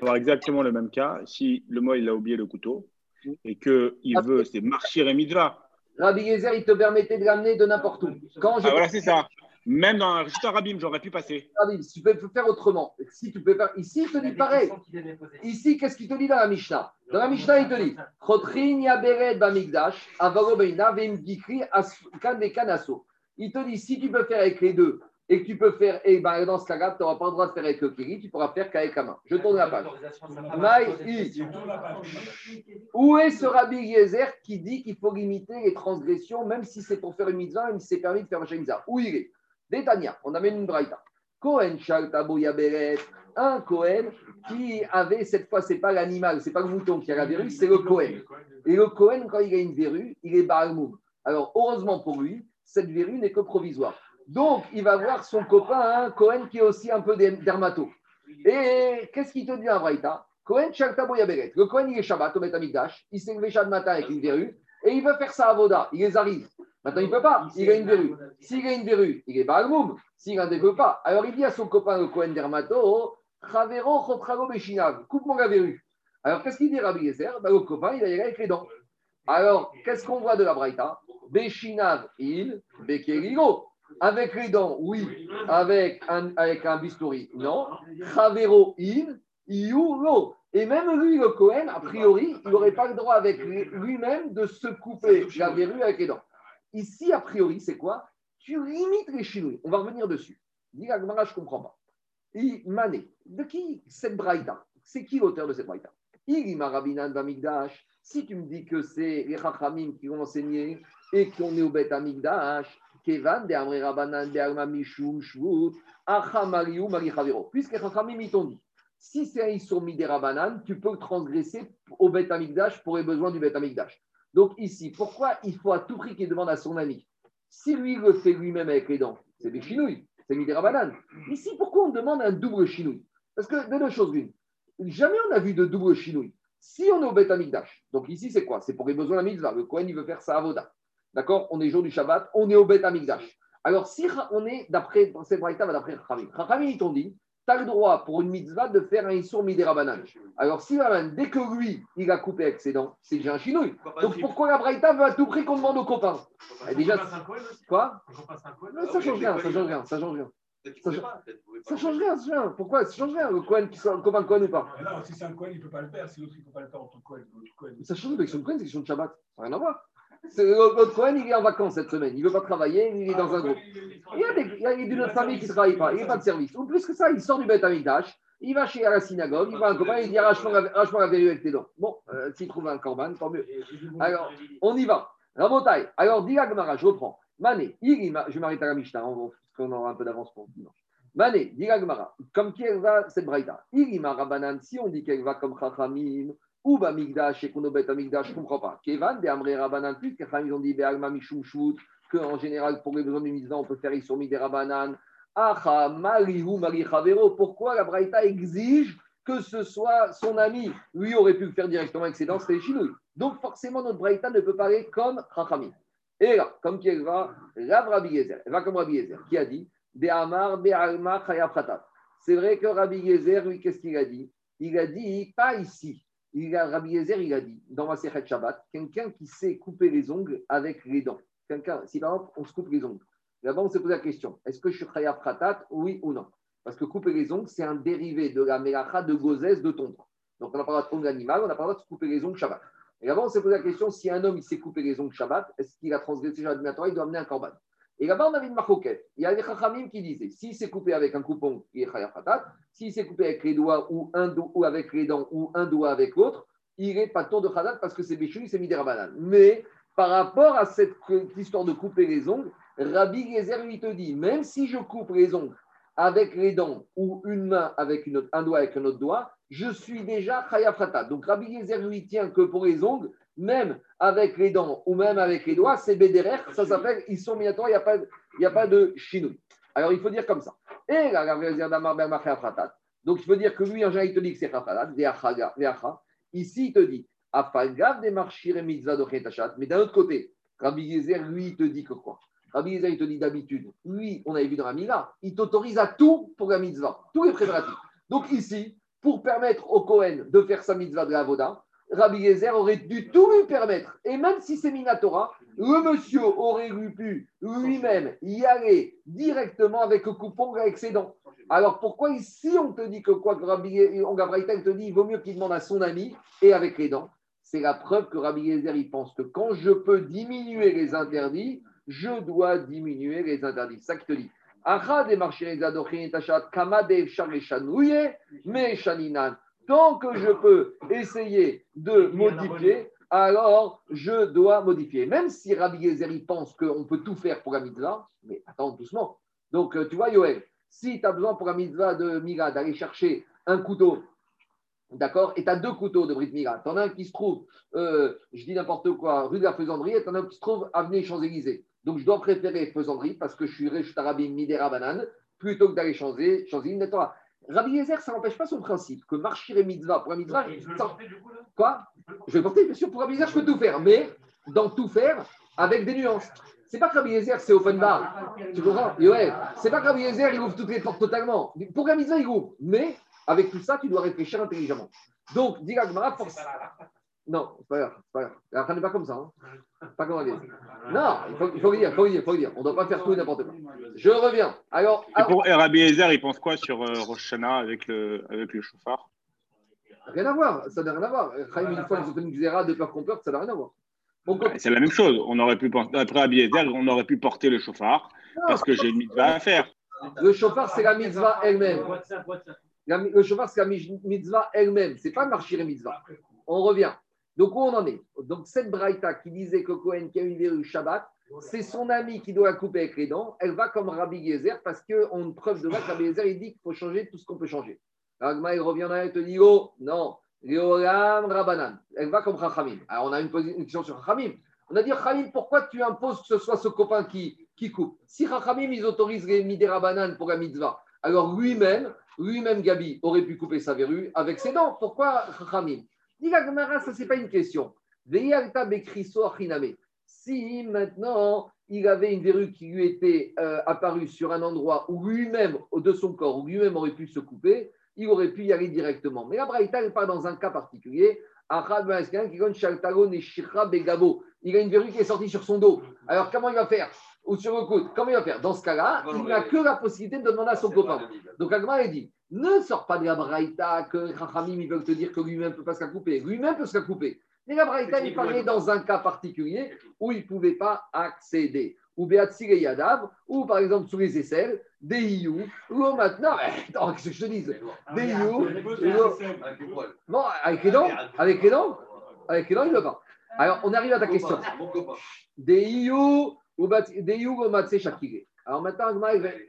avoir exactement le même cas. Si le mot, il a oublié le couteau et qu'il veut, c'est marchir et mitzvah. Rabbi Yezer, il te permettait de l'amener de n'importe où. Quand je Ah, voilà, c'est ça. Même dans un résultat Rabim, j'aurais pu passer. Rabbi, si tu peux faire autrement, si tu peux faire. Ici, il te dit pareil. Ici, qu'est-ce qu'il te dit dans la Mishnah? Dans la Mishnah, il te dit. Il te dit si tu peux faire avec les deux et que tu peux faire, et ben, dans ce cas-là, tu n'auras pas le droit de faire avec le kiri, tu pourras faire qu'avec la main. Je tourne la page. Où est ce Rabbi Yezer qui dit qu'il faut limiter les transgressions, même si c'est pour faire une mitzvah, même si c'est permis de faire un mitzvah Où il est? Détania, on amène une braïta. Yaberet, un Kohen qui avait, cette fois, c'est pas l'animal, c'est pas le mouton qui a la verrue, c'est le Kohen. Et le Kohen, quand il a une verrue, il est Baalmoum. Alors, heureusement pour lui, cette verrue n'est que provisoire. Donc, il va voir son copain, un Cohen qui est aussi un peu der- dermato. Et qu'est-ce qu'il te dit à Braïta? Cohen. Le Cohen, il est Shabbat au Betamikdash. Il s'est levé chaque matin avec une verrue. Et il veut faire ça à Voda. Il les arrive. Maintenant, il ne peut pas. Il a une verrue. S'il a une verrue, il est Baalmoum. S'il n'en veut pas, alors il dit à son copain, le Cohen dermato Chotrago Beshinav. Coupe-moi la verrue. Alors, qu'est-ce qu'il dit Rabbi Yezer? Ben, Le copain, il a y aller avec les dents. Alors, qu'est-ce qu'on voit de la Braïta? Beshinav il, Bekerigo. Avec les dents, oui. Avec un, avec un bistouri, non. Chavero il, iou, lo. Et même lui, le Cohen, a priori, il n'aurait pas le droit avec lui- lui-même de se couper la verrue avec les dents. Ici, a priori, c'est quoi? Tu limites les chinouilles. On va revenir dessus. Gemara, je ne comprends pas. I- Mané, de qui cette braïta? C'est qui l'auteur de cette braïta? Ilima Rabinan Bamigdash. Si tu me dis que c'est les Chachamim qui ont enseigné et qu'on est au Bet Amigdash, Kevan de Amre Rabanan de Alma Mishum Shvut, Achamariu Marichavero. Puisque t'ont dit Si c'est un Issour Midera Banane, tu peux transgresser au Beth Amikdash pour les besoins du Beth Amikdash. Donc ici, pourquoi il faut à tout prix qu'il demande à son ami? Si lui le fait lui-même avec les dents, c'est des chinouilles, c'est Midera Banane. Ici, pourquoi on demande un double chinouille? Parce que de deux choses l'une, jamais on a vu de double chinouille. Si on est au Beth Amikdash, donc ici c'est quoi? C'est pour les besoins de la mitzvah. Le Kohen il veut faire sa avoda. D'accord? On est jour du Shabbat, on est au Beth Amikdash. Alors si on est d'après, c'est Braïta va d'après Rachamim. Rachamim ils t'ont dit, tu as le droit pour une mitzvah de faire un Issour Midera Banane. Alors si Raman, dès que lui, il a coupé avec ses dents, c'est déjà un chinouille. Donc pourquoi la Braïta veut à tout prix qu'on demande aux copains? Eh, Déjà, quoi? Ça change rien, ça change rien, ça change rien. Ça, change- ça change rien, ça change rien. Pourquoi Ça change rien, le Kohen qui soit un copain Kohen ou pas? Non, si c'est un coin, il ne peut pas le faire. Si l'autre, il ne peut pas le faire en tant que coin. Ça change avec son Kohen, c'est question de Shabbat. Ça n'a rien à voir. L'autre Kohen, il est en vacances cette semaine. Il ne veut pas travailler, il est dans un groupe. Il y a, des, il d'une autre famille qui ne travaille pas, il n'y a pas de service. Ou plus que ça, il sort du Beth Amikdash, il va chez la synagogue, il voit un copain, il dit arrache-moi la, la verrue avec tes dents. Bon, euh, s'il trouve un corban, tant mieux. Alors, on y va. Rabotai. Alors, dis Gemara, je reprends. Mané, je m'arrête à la Mishnah, va- parce qu'on aura un peu d'avance pour dimanche. Mané, dis Gemara, comme qui elle va, cette braïta? Irima Rabanan, si on dit qu'elle va comme Chachamim, ou Bamigdash, et Beth Amikdash, je ne comprends pas. Kevan, de Amré Rabanan, plus Chachamim, ils ont dit Be'alma Mishum Shut, qu'en général, pour les besoins du mitzvah, on peut faire sur des Rabanan. Acha, Marihu, Mari Chavero. Pourquoi la Braïta exige que ce soit son ami? Lui aurait pu le faire directement avec ses dents, c'était les chinouilles. Donc forcément, notre Braïta ne peut parler comme Chachamim. Et là, comme qui va, la Rabbi va comme Rabbi Yezer, qui a dit De Amar, Be Alma, Chaya Pratat. C'est vrai que Rabbi Yezer, lui, qu'est-ce qu'il a dit? Il a dit, pas ici. Il a, Rabbi Yezer, il a dit, dans ma Sechet Shabbat, quelqu'un qui sait couper les ongles avec les dents. Quelqu'un, si par exemple, on se coupe les ongles. Là-bas, on s'est posé la question est-ce que je suis Chaya Pratat Oui ou non? Parce que couper les ongles, c'est un dérivé de la Melacha de Gozès de tondre. Donc, on n'a pas le droit de tondre l'animal, on n'a pas le droit de se couper les ongles Shabbat. Et là-bas, on s'est posé la question si un homme il s'est coupé les ongles Shabbat, est-ce qu'il a transgressé Shabbat Minatora Il doit amener un korban. Et là-bas, on avait une marcoquette. Il y a les Chachamim qui disaient s'il s'est coupé avec un coupon, il est Chaya Pratat. S'il s'est coupé avec les doigts ou, un do- ou avec les dents ou un doigt avec l'autre, il est pas ton de Khadat parce que c'est Béchoui, c'est Midera Mais par rapport à cette histoire de couper les ongles, Rabbi Gezer lui te dit même si je coupe les ongles avec les dents ou une main avec une un doigt avec un autre doigt, je suis déjà Chaya Pratat. Donc Rabbi Gezer lui tient que pour les ongles, même avec les dents ou même avec les doigts, c'est Bederer, ça s'appelle, ils sont minatoire, il n'y a, pas- y a pas de chinouille. Alors il faut dire comme ça. Et Ben. Donc il faut dire que lui, en général, il te dit que c'est Ve'acha. Ici, il te dit, Afagav marchir de Chetachat. Mais d'un autre côté, Rabbi Gezer, lui, il te dit que quoi? Rabbi Gezer, il te dit d'habitude, lui, on avait vu dans la Mila, il t'autorise à tout pour la mitzvah, tous les préparatifs. Donc ici, pour permettre au Cohen de faire sa mitzvah de la Voda, Rabbi Gezer aurait dû tout lui permettre. Et même si c'est Minatora, le monsieur aurait pu lui-même y aller directement avec le coupon avec ses dents. Alors pourquoi ici on te dit que quoi que Rabbi on te dit il vaut mieux qu'il demande à son ami et avec les dents? C'est la preuve que Rabbi Gezer il pense que quand je peux diminuer les interdits, je dois diminuer les interdits. Ça qui te dit. Kama Tant que je peux essayer de modifier, alors je dois modifier. Même si Rabbi Gezer pense qu'on peut tout faire pour la mitzvah, mais attends doucement. Donc euh, tu vois Yoel, si tu as besoin pour la mitzvah de Mira d'aller chercher un couteau, d'accord, et tu as deux couteaux de Brit Mira, tu en as un qui se trouve, euh, je dis n'importe quoi, rue de la Faisanderie, et tu en as un qui se trouve avenue Champs-Élysées. Donc je dois préférer Faisanderie parce que je suis Réchut Arabim Midera Banane plutôt que d'aller changer Champs-Élysées. Rabbi Yezer, ça n'empêche pas son principe que marcher et mitzvah pour la mitzvah. ça- Quoi Je vais porter, bien sûr, pour Rabbi Yezer, je peux tout faire, mais dans tout faire avec des nuances. C'est pas que Rabbi Yezer, c'est open bar. Tu comprends ouais, c'est pas que Rabbi Yezer, il ouvre toutes les portes totalement. Pour la mitzvah, il ouvre. Mais avec tout ça, tu dois réfléchir intelligemment. Donc, Gmara, force. Non, c'est pas grave. c'est pas grave. La fin n'est pas comme ça. hein. Pas comme. Non, il faut, il faut le dire, il faut le dire, il faut le dire. On ne doit pas faire tout et n'importe quoi. Je reviens. Alors, Et pour Rabbi Ezer, il pense quoi sur euh, Rosh Hashanah avec le, avec le chauffard? Rien à voir, ça n'a rien à voir. Chaim, une fois, ils ont fait une xéra de peur qu'on peur, ça n'a rien à voir. C'est la même chose. On aurait pu penser, après Rabbi Ezer, on aurait pu porter le chauffard parce que j'ai une mitzvah à faire. le chauffard, c'est la mitzvah elle-même. Le chauffard, c'est la mi- mitzvah elle-même. C'est pas marcher mitzvah. On revient. Donc, où on en est Donc, cette braïta qui disait que Cohen qui a une verrue Shabbat, c'est son ami qui doit la couper avec les dents. Elle va comme Rabbi Gezer parce qu'on preuve de là que Rabbi Gezer, il dit qu'il faut changer tout ce qu'on peut changer. Agma, il revient là et te dit Oh, non, Léolam Rabanan. Elle va comme Chachamim. Alors, on a une posi- une question sur Chachamim. On a dit Chachamim, pourquoi tu imposes que ce soit ce copain qui, qui coupe Si Chachamim, ils autorisent les Midé Rabanan pour la mitzvah, alors lui-même, lui-même, Gabi, aurait pu couper sa verrue avec ses dents. Pourquoi Chachamim? Dit la ça, c'est pas une question. Si maintenant il avait une verrue qui lui était euh, apparue sur un endroit où lui-même, de son corps, où lui-même aurait pu se couper, il aurait pu y aller directement. Mais la Braïta, elle part dans un cas particulier. Ben. Il a une verrue qui est sortie sur son dos. Alors comment il va faire? Ou sur le coude Comment il va faire? Dans ce cas-là, il n'a que la possibilité de demander à son copain. Donc Agma a dit ne sors pas de la Braïta que Chachamim, ils veulent te dire que lui-même ne peut pas se la couper. Lui-même peut se la couper. Mais la Braïta, il parlait dans un cas particulier où il ne pouvait pas accéder. Ou Beatsir et Yadav, ou par exemple sous les aisselles, des Iou, ou maintenant, attends, qu'est-ce que je te dis Des Iou, ou- non, avec les dents, avec les dents, avec les dents, il ne veut pas. Alors, on arrive à ta question. Des Iou, ou des Iou, ou Matsé Shakire. Alors maintenant,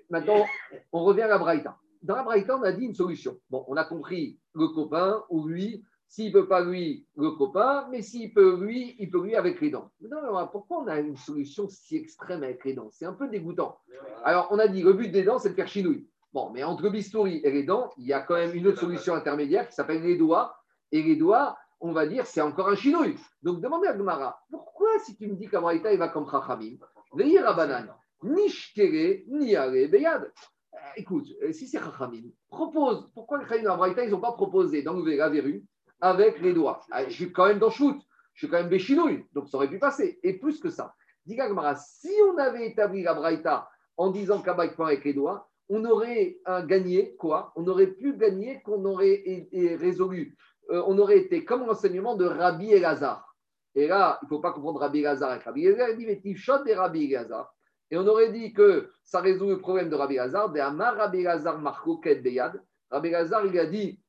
maintenant, on revient à la Braïta. Dans la on a dit une solution. Bon, on a compris le copain ou lui, s'il ne peut pas lui, le copain, mais s'il peut lui, il peut lui avec les dents. Mais non, pourquoi on a une solution si extrême avec les dents? C'est un peu dégoûtant. Alors, on a dit, le but des dents, c'est de faire chinouille. Bon, mais entre bistouri et les dents, il y a quand même une autre solution intermédiaire qui s'appelle les doigts. Et les doigts, on va dire, c'est encore un chinouille. Donc, demandez à Gmara, pourquoi si tu me dis qu'Amraïta, il va comme Chachamim, veillez Rabanan, ni shkere, ni are, beyad? Euh, Écoute, euh, si c'est Chachamim, propose. Pourquoi les Chachamim Amraïta, ils n'ont pas proposé d'enlever la verrue avec les doigts Ah, Je suis quand même dans shoot, je suis quand même béchinouille, donc ça aurait pu passer. Et plus que ça, dit si on avait établi la Braïta en disant qu'Abaï point avec les doigts, on aurait un gagné, quoi? On aurait pu gagner qu'on aurait é- é- résolu. Euh, on aurait été comme l'enseignement de Rabbi Elazar. Et là, il ne faut pas confondre Rabbi Elazar avec Rabbi Elazar. Il dit, mais Tifshot et Rabbi Elazar. Et on aurait dit que ça résout le problème de Rabbi Elazar. De Amar Rabbi Elazar Marcoquet Beyad. Rabbi Elazar, il a dit,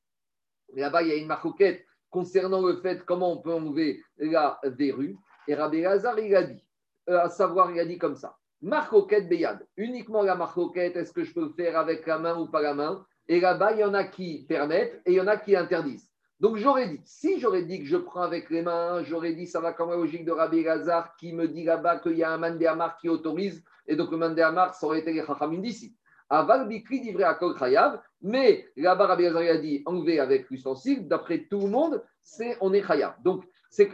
là-bas, il y a une marcoquette concernant le fait comment on peut enlever la verrue. Et Rabbi Elazar, il a dit, euh, à savoir, il a dit comme ça. Marcoquette Beyad. Uniquement la marcoquette, est-ce que je peux faire avec la main ou pas la main? Et là-bas, il y en a qui permettent et il y en a qui interdisent. Donc j'aurais dit, si j'aurais dit que je prends avec les mains, j'aurais dit ça va comme la logique de Rabbi Lazar qui me dit là-bas qu'il y a un mandéamar qui autorise, et donc le mandéamar, ça aurait été les chachamim d'ici. Aval bikri divrei akol chayav, mais là-bas Rabbi Lazar a dit enlever avec l'ustensile, d'après tout le monde, c'est on est chayav. Donc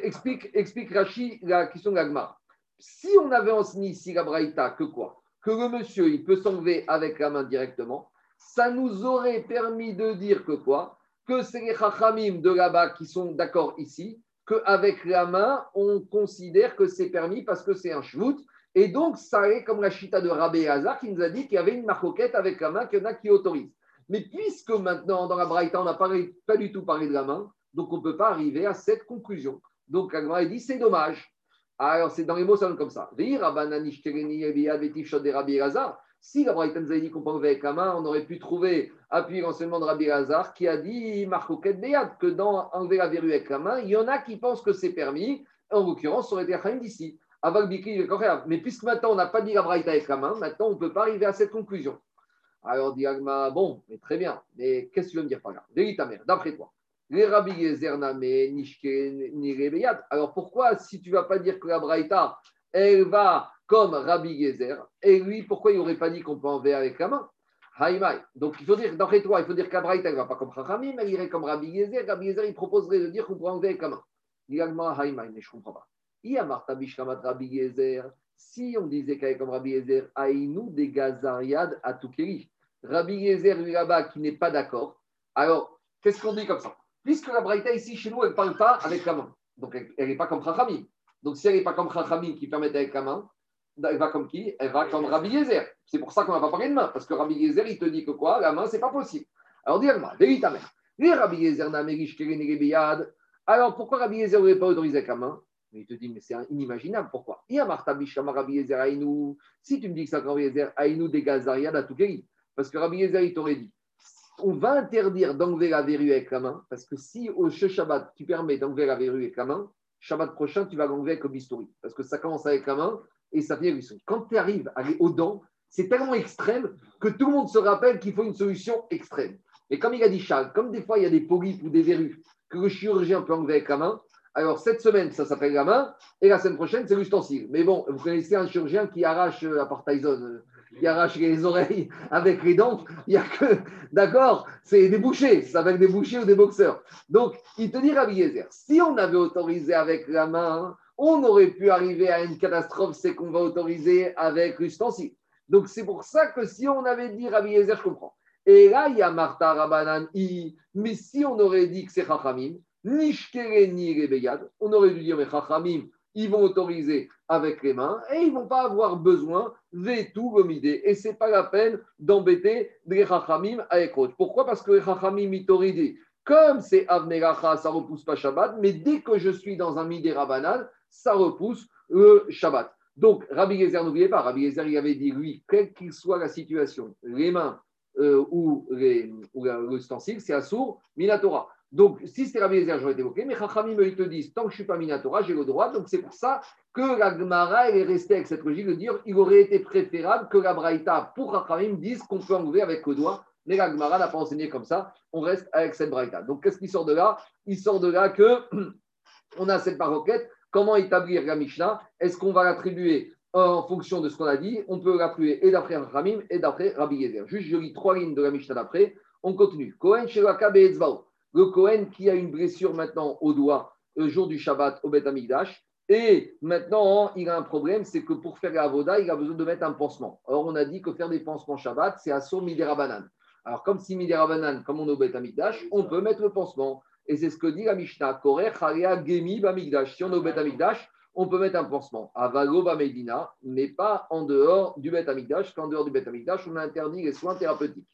explique, explique Rashi la question de l'agmar. Si on avait enseigné ici la braïta, que quoi? Que le monsieur, il peut s'enlever avec la main directement, ça nous aurait permis de dire que quoi? Que c'est les chachamim de là-bas qui sont d'accord ici, qu'avec la main, on considère que c'est permis parce que c'est un shvout. Et donc, ça est comme la chita de Rabbi Hazar qui nous a dit qu'il y avait une marcoquette avec la main, qu'il y en a qui autorisent. Mais puisque maintenant, dans la Braïta, on n'a pas, du tout parlé de la main, donc on ne peut pas arriver à cette conclusion. Donc, Agma dit c'est dommage. Alors, c'est dans les mots, ça comme ça. Si la Braïta nous avait dit qu'on enlever avec la main, on aurait pu trouver, appui l'enseignement de Rabbi Hazar, qui a dit, Marcoquet Beyad, que dans enlever la verrue avec la main, il y en a qui pensent que c'est permis. En l'occurrence, ça aurait été Chaim d'ici. Mais puisque maintenant, on n'a pas dit la Braïta avec la main, maintenant, on ne peut pas arriver à cette conclusion. Alors, dit Agma, bon, mais très bien. Mais qu'est-ce que tu veux me dire par là? Vérité ta mère, d'après toi. Les Rabbi Beyad. Alors, pourquoi, si tu ne vas pas dire que la Braïta, elle va comme Rabbi Gezer. Et lui, pourquoi il n'aurait pas dit qu'on peut enlever avec la main? Donc, il faut dire, d'après toi, il faut dire qu'Abraïta, ne va pas comme Chachamim, elle irait comme Rabbi Gezer. Rabbi Gezer, il proposerait de dire qu'on peut enlever avec la main. Il a Haïmaï, mais je ne comprends pas. Iyamarta Bishkamat Rabbi Gezer. Si on disait est comme Rabbi Gezer, Aïnou des Gazariad à Tukeri. Rabbi Gezer, lui là-bas, qui n'est pas d'accord. Alors, qu'est-ce qu'on dit comme ça? Puisque la Braïta ici, chez nous, elle ne parle pas avec la main. Donc, elle n'est pas comme Chachamim. Donc, si elle n'est pas comme Chachamim qui permet avec la main, elle va comme qui? Elle va comme Rabbi Yezer. C'est pour ça qu'on n'a pas parlé de main, parce que Rabbi Yezer, il te dit que quoi? La main, c'est pas possible. Alors, dis-moi, vérité ta mère. Rabbi Yezer. Alors, pourquoi Rabbi Yezer n'aurait pas autorisé avec la main? Il te dit, mais c'est inimaginable. Pourquoi? Si tu me dis que c'est Rabbi Yezer, Aïnou des Gazariad à Toukeri. Parce que Rabbi Yezer, il t'aurait dit, on va interdire d'enlever la verrue avec la main, parce que si au Shabbat, tu permets d'enlever la verrue avec la main, Shabbat prochain, tu vas l'enlever le bistouri. Parce que ça commence avec la main et ça le bistouri. Quand tu arrives à aller aux dents, c'est tellement extrême que tout le monde se rappelle qu'il faut une solution extrême. Et comme il a dit Charles, comme des fois il y a des polypes ou des verrues que le chirurgien peut enlever avec la main, alors cette semaine, ça s'appelle la main, et la semaine prochaine, c'est l'ustensile. Mais bon, vous connaissez un chirurgien qui arrache, euh, à part Tyson, euh, qui arrache les oreilles avec les dents, il n'y a que, d'accord, c'est des bouchers, ça s'appelle des bouchers ou des boxeurs. Donc, il te dit, Rabbi Yezer, si on avait autorisé avec la main, on aurait pu arriver à une catastrophe, c'est qu'on va autoriser avec l'ustensile. Donc, c'est pour ça que si on avait dit Rabbi Yezer, je comprends. Et là, il y a Martha Rabanan, I. mais si on aurait dit que c'est Chachamim, ni Shkere ni Rebeyad, on aurait dû dire, mais Chachamim, ils vont autoriser avec les mains et ils ne vont pas avoir besoin tout gomidé. Et ce n'est pas la peine d'embêter les Chachamim avec autre. Pourquoi? Parce que les Chachamim mitoridé, comme c'est Avneracha, ça ne repousse pas Shabbat, mais dès que je suis dans un Midé Rabanan, ça repousse le Shabbat. Donc, Rabbi Gezer, n'oubliez pas, Rabbi Gezer, il avait dit, lui, quelle qu'il soit la situation, les mains euh, ou, les, ou l'ustensile, c'est Assour, Minatora. Donc, si c'était Rabbi Gezer, j'aurais été évoqué, mais Chachamim, ils te disent, tant que je ne suis pas Minatora, j'ai le droit. Donc, c'est pour ça que la Gemara, elle est restée avec cette logique de dire, il aurait été préférable que la Braïta, pour Chachamim, dise qu'on peut enlever avec le doigt. Mais la n'a pas enseigné comme ça. On reste avec cette Braïta. Donc, qu'est-ce qui sort de là? Il sort de là que on a cette paroquette Comment établir la Mishnah? Est-ce qu'on va l'attribuer en fonction de ce qu'on a dit? On peut l'attribuer et d'après Ramim et d'après Rabbi Yezer. Juste, je lis trois lignes de la Mishnah d'après. On continue. Kohen Shelaka Le Kohen qui a une blessure maintenant au doigt, le jour du Shabbat au Beth Amikdash. Et maintenant, il a un problème, c'est que pour faire la Avoda, il a besoin de mettre un pansement. Or, on a dit que faire des pansements Shabbat, c'est à Midera Alors, comme si Midera comme on est au Beth Amikdash, on peut mettre le pansement. Et c'est ce que dit la Mishnah. Gemi. Si on est au Bet on peut mettre un pansement. Avalo Bamedina, mais pas en dehors du Bet Amigdash. Qu'en dehors du Bet Amigdash, on interdit les soins thérapeutiques.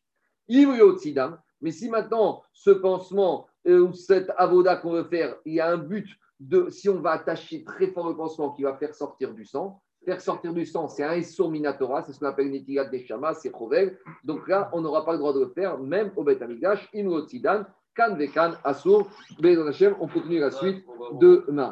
Mais si maintenant, ce pansement euh, ou cette avoda qu'on veut faire, il y a un but de, si on va attacher très fort le pansement qui va faire sortir du sang, faire sortir du sang, c'est un Essor Minatora, c'est ce qu'on appelle une étigat des chamas, c'est Chovel. Donc là, on n'aura pas le droit de le faire, même au Bet Amigdash, Imrotzidan, Kan Vekan Assour. on continue la suite demain.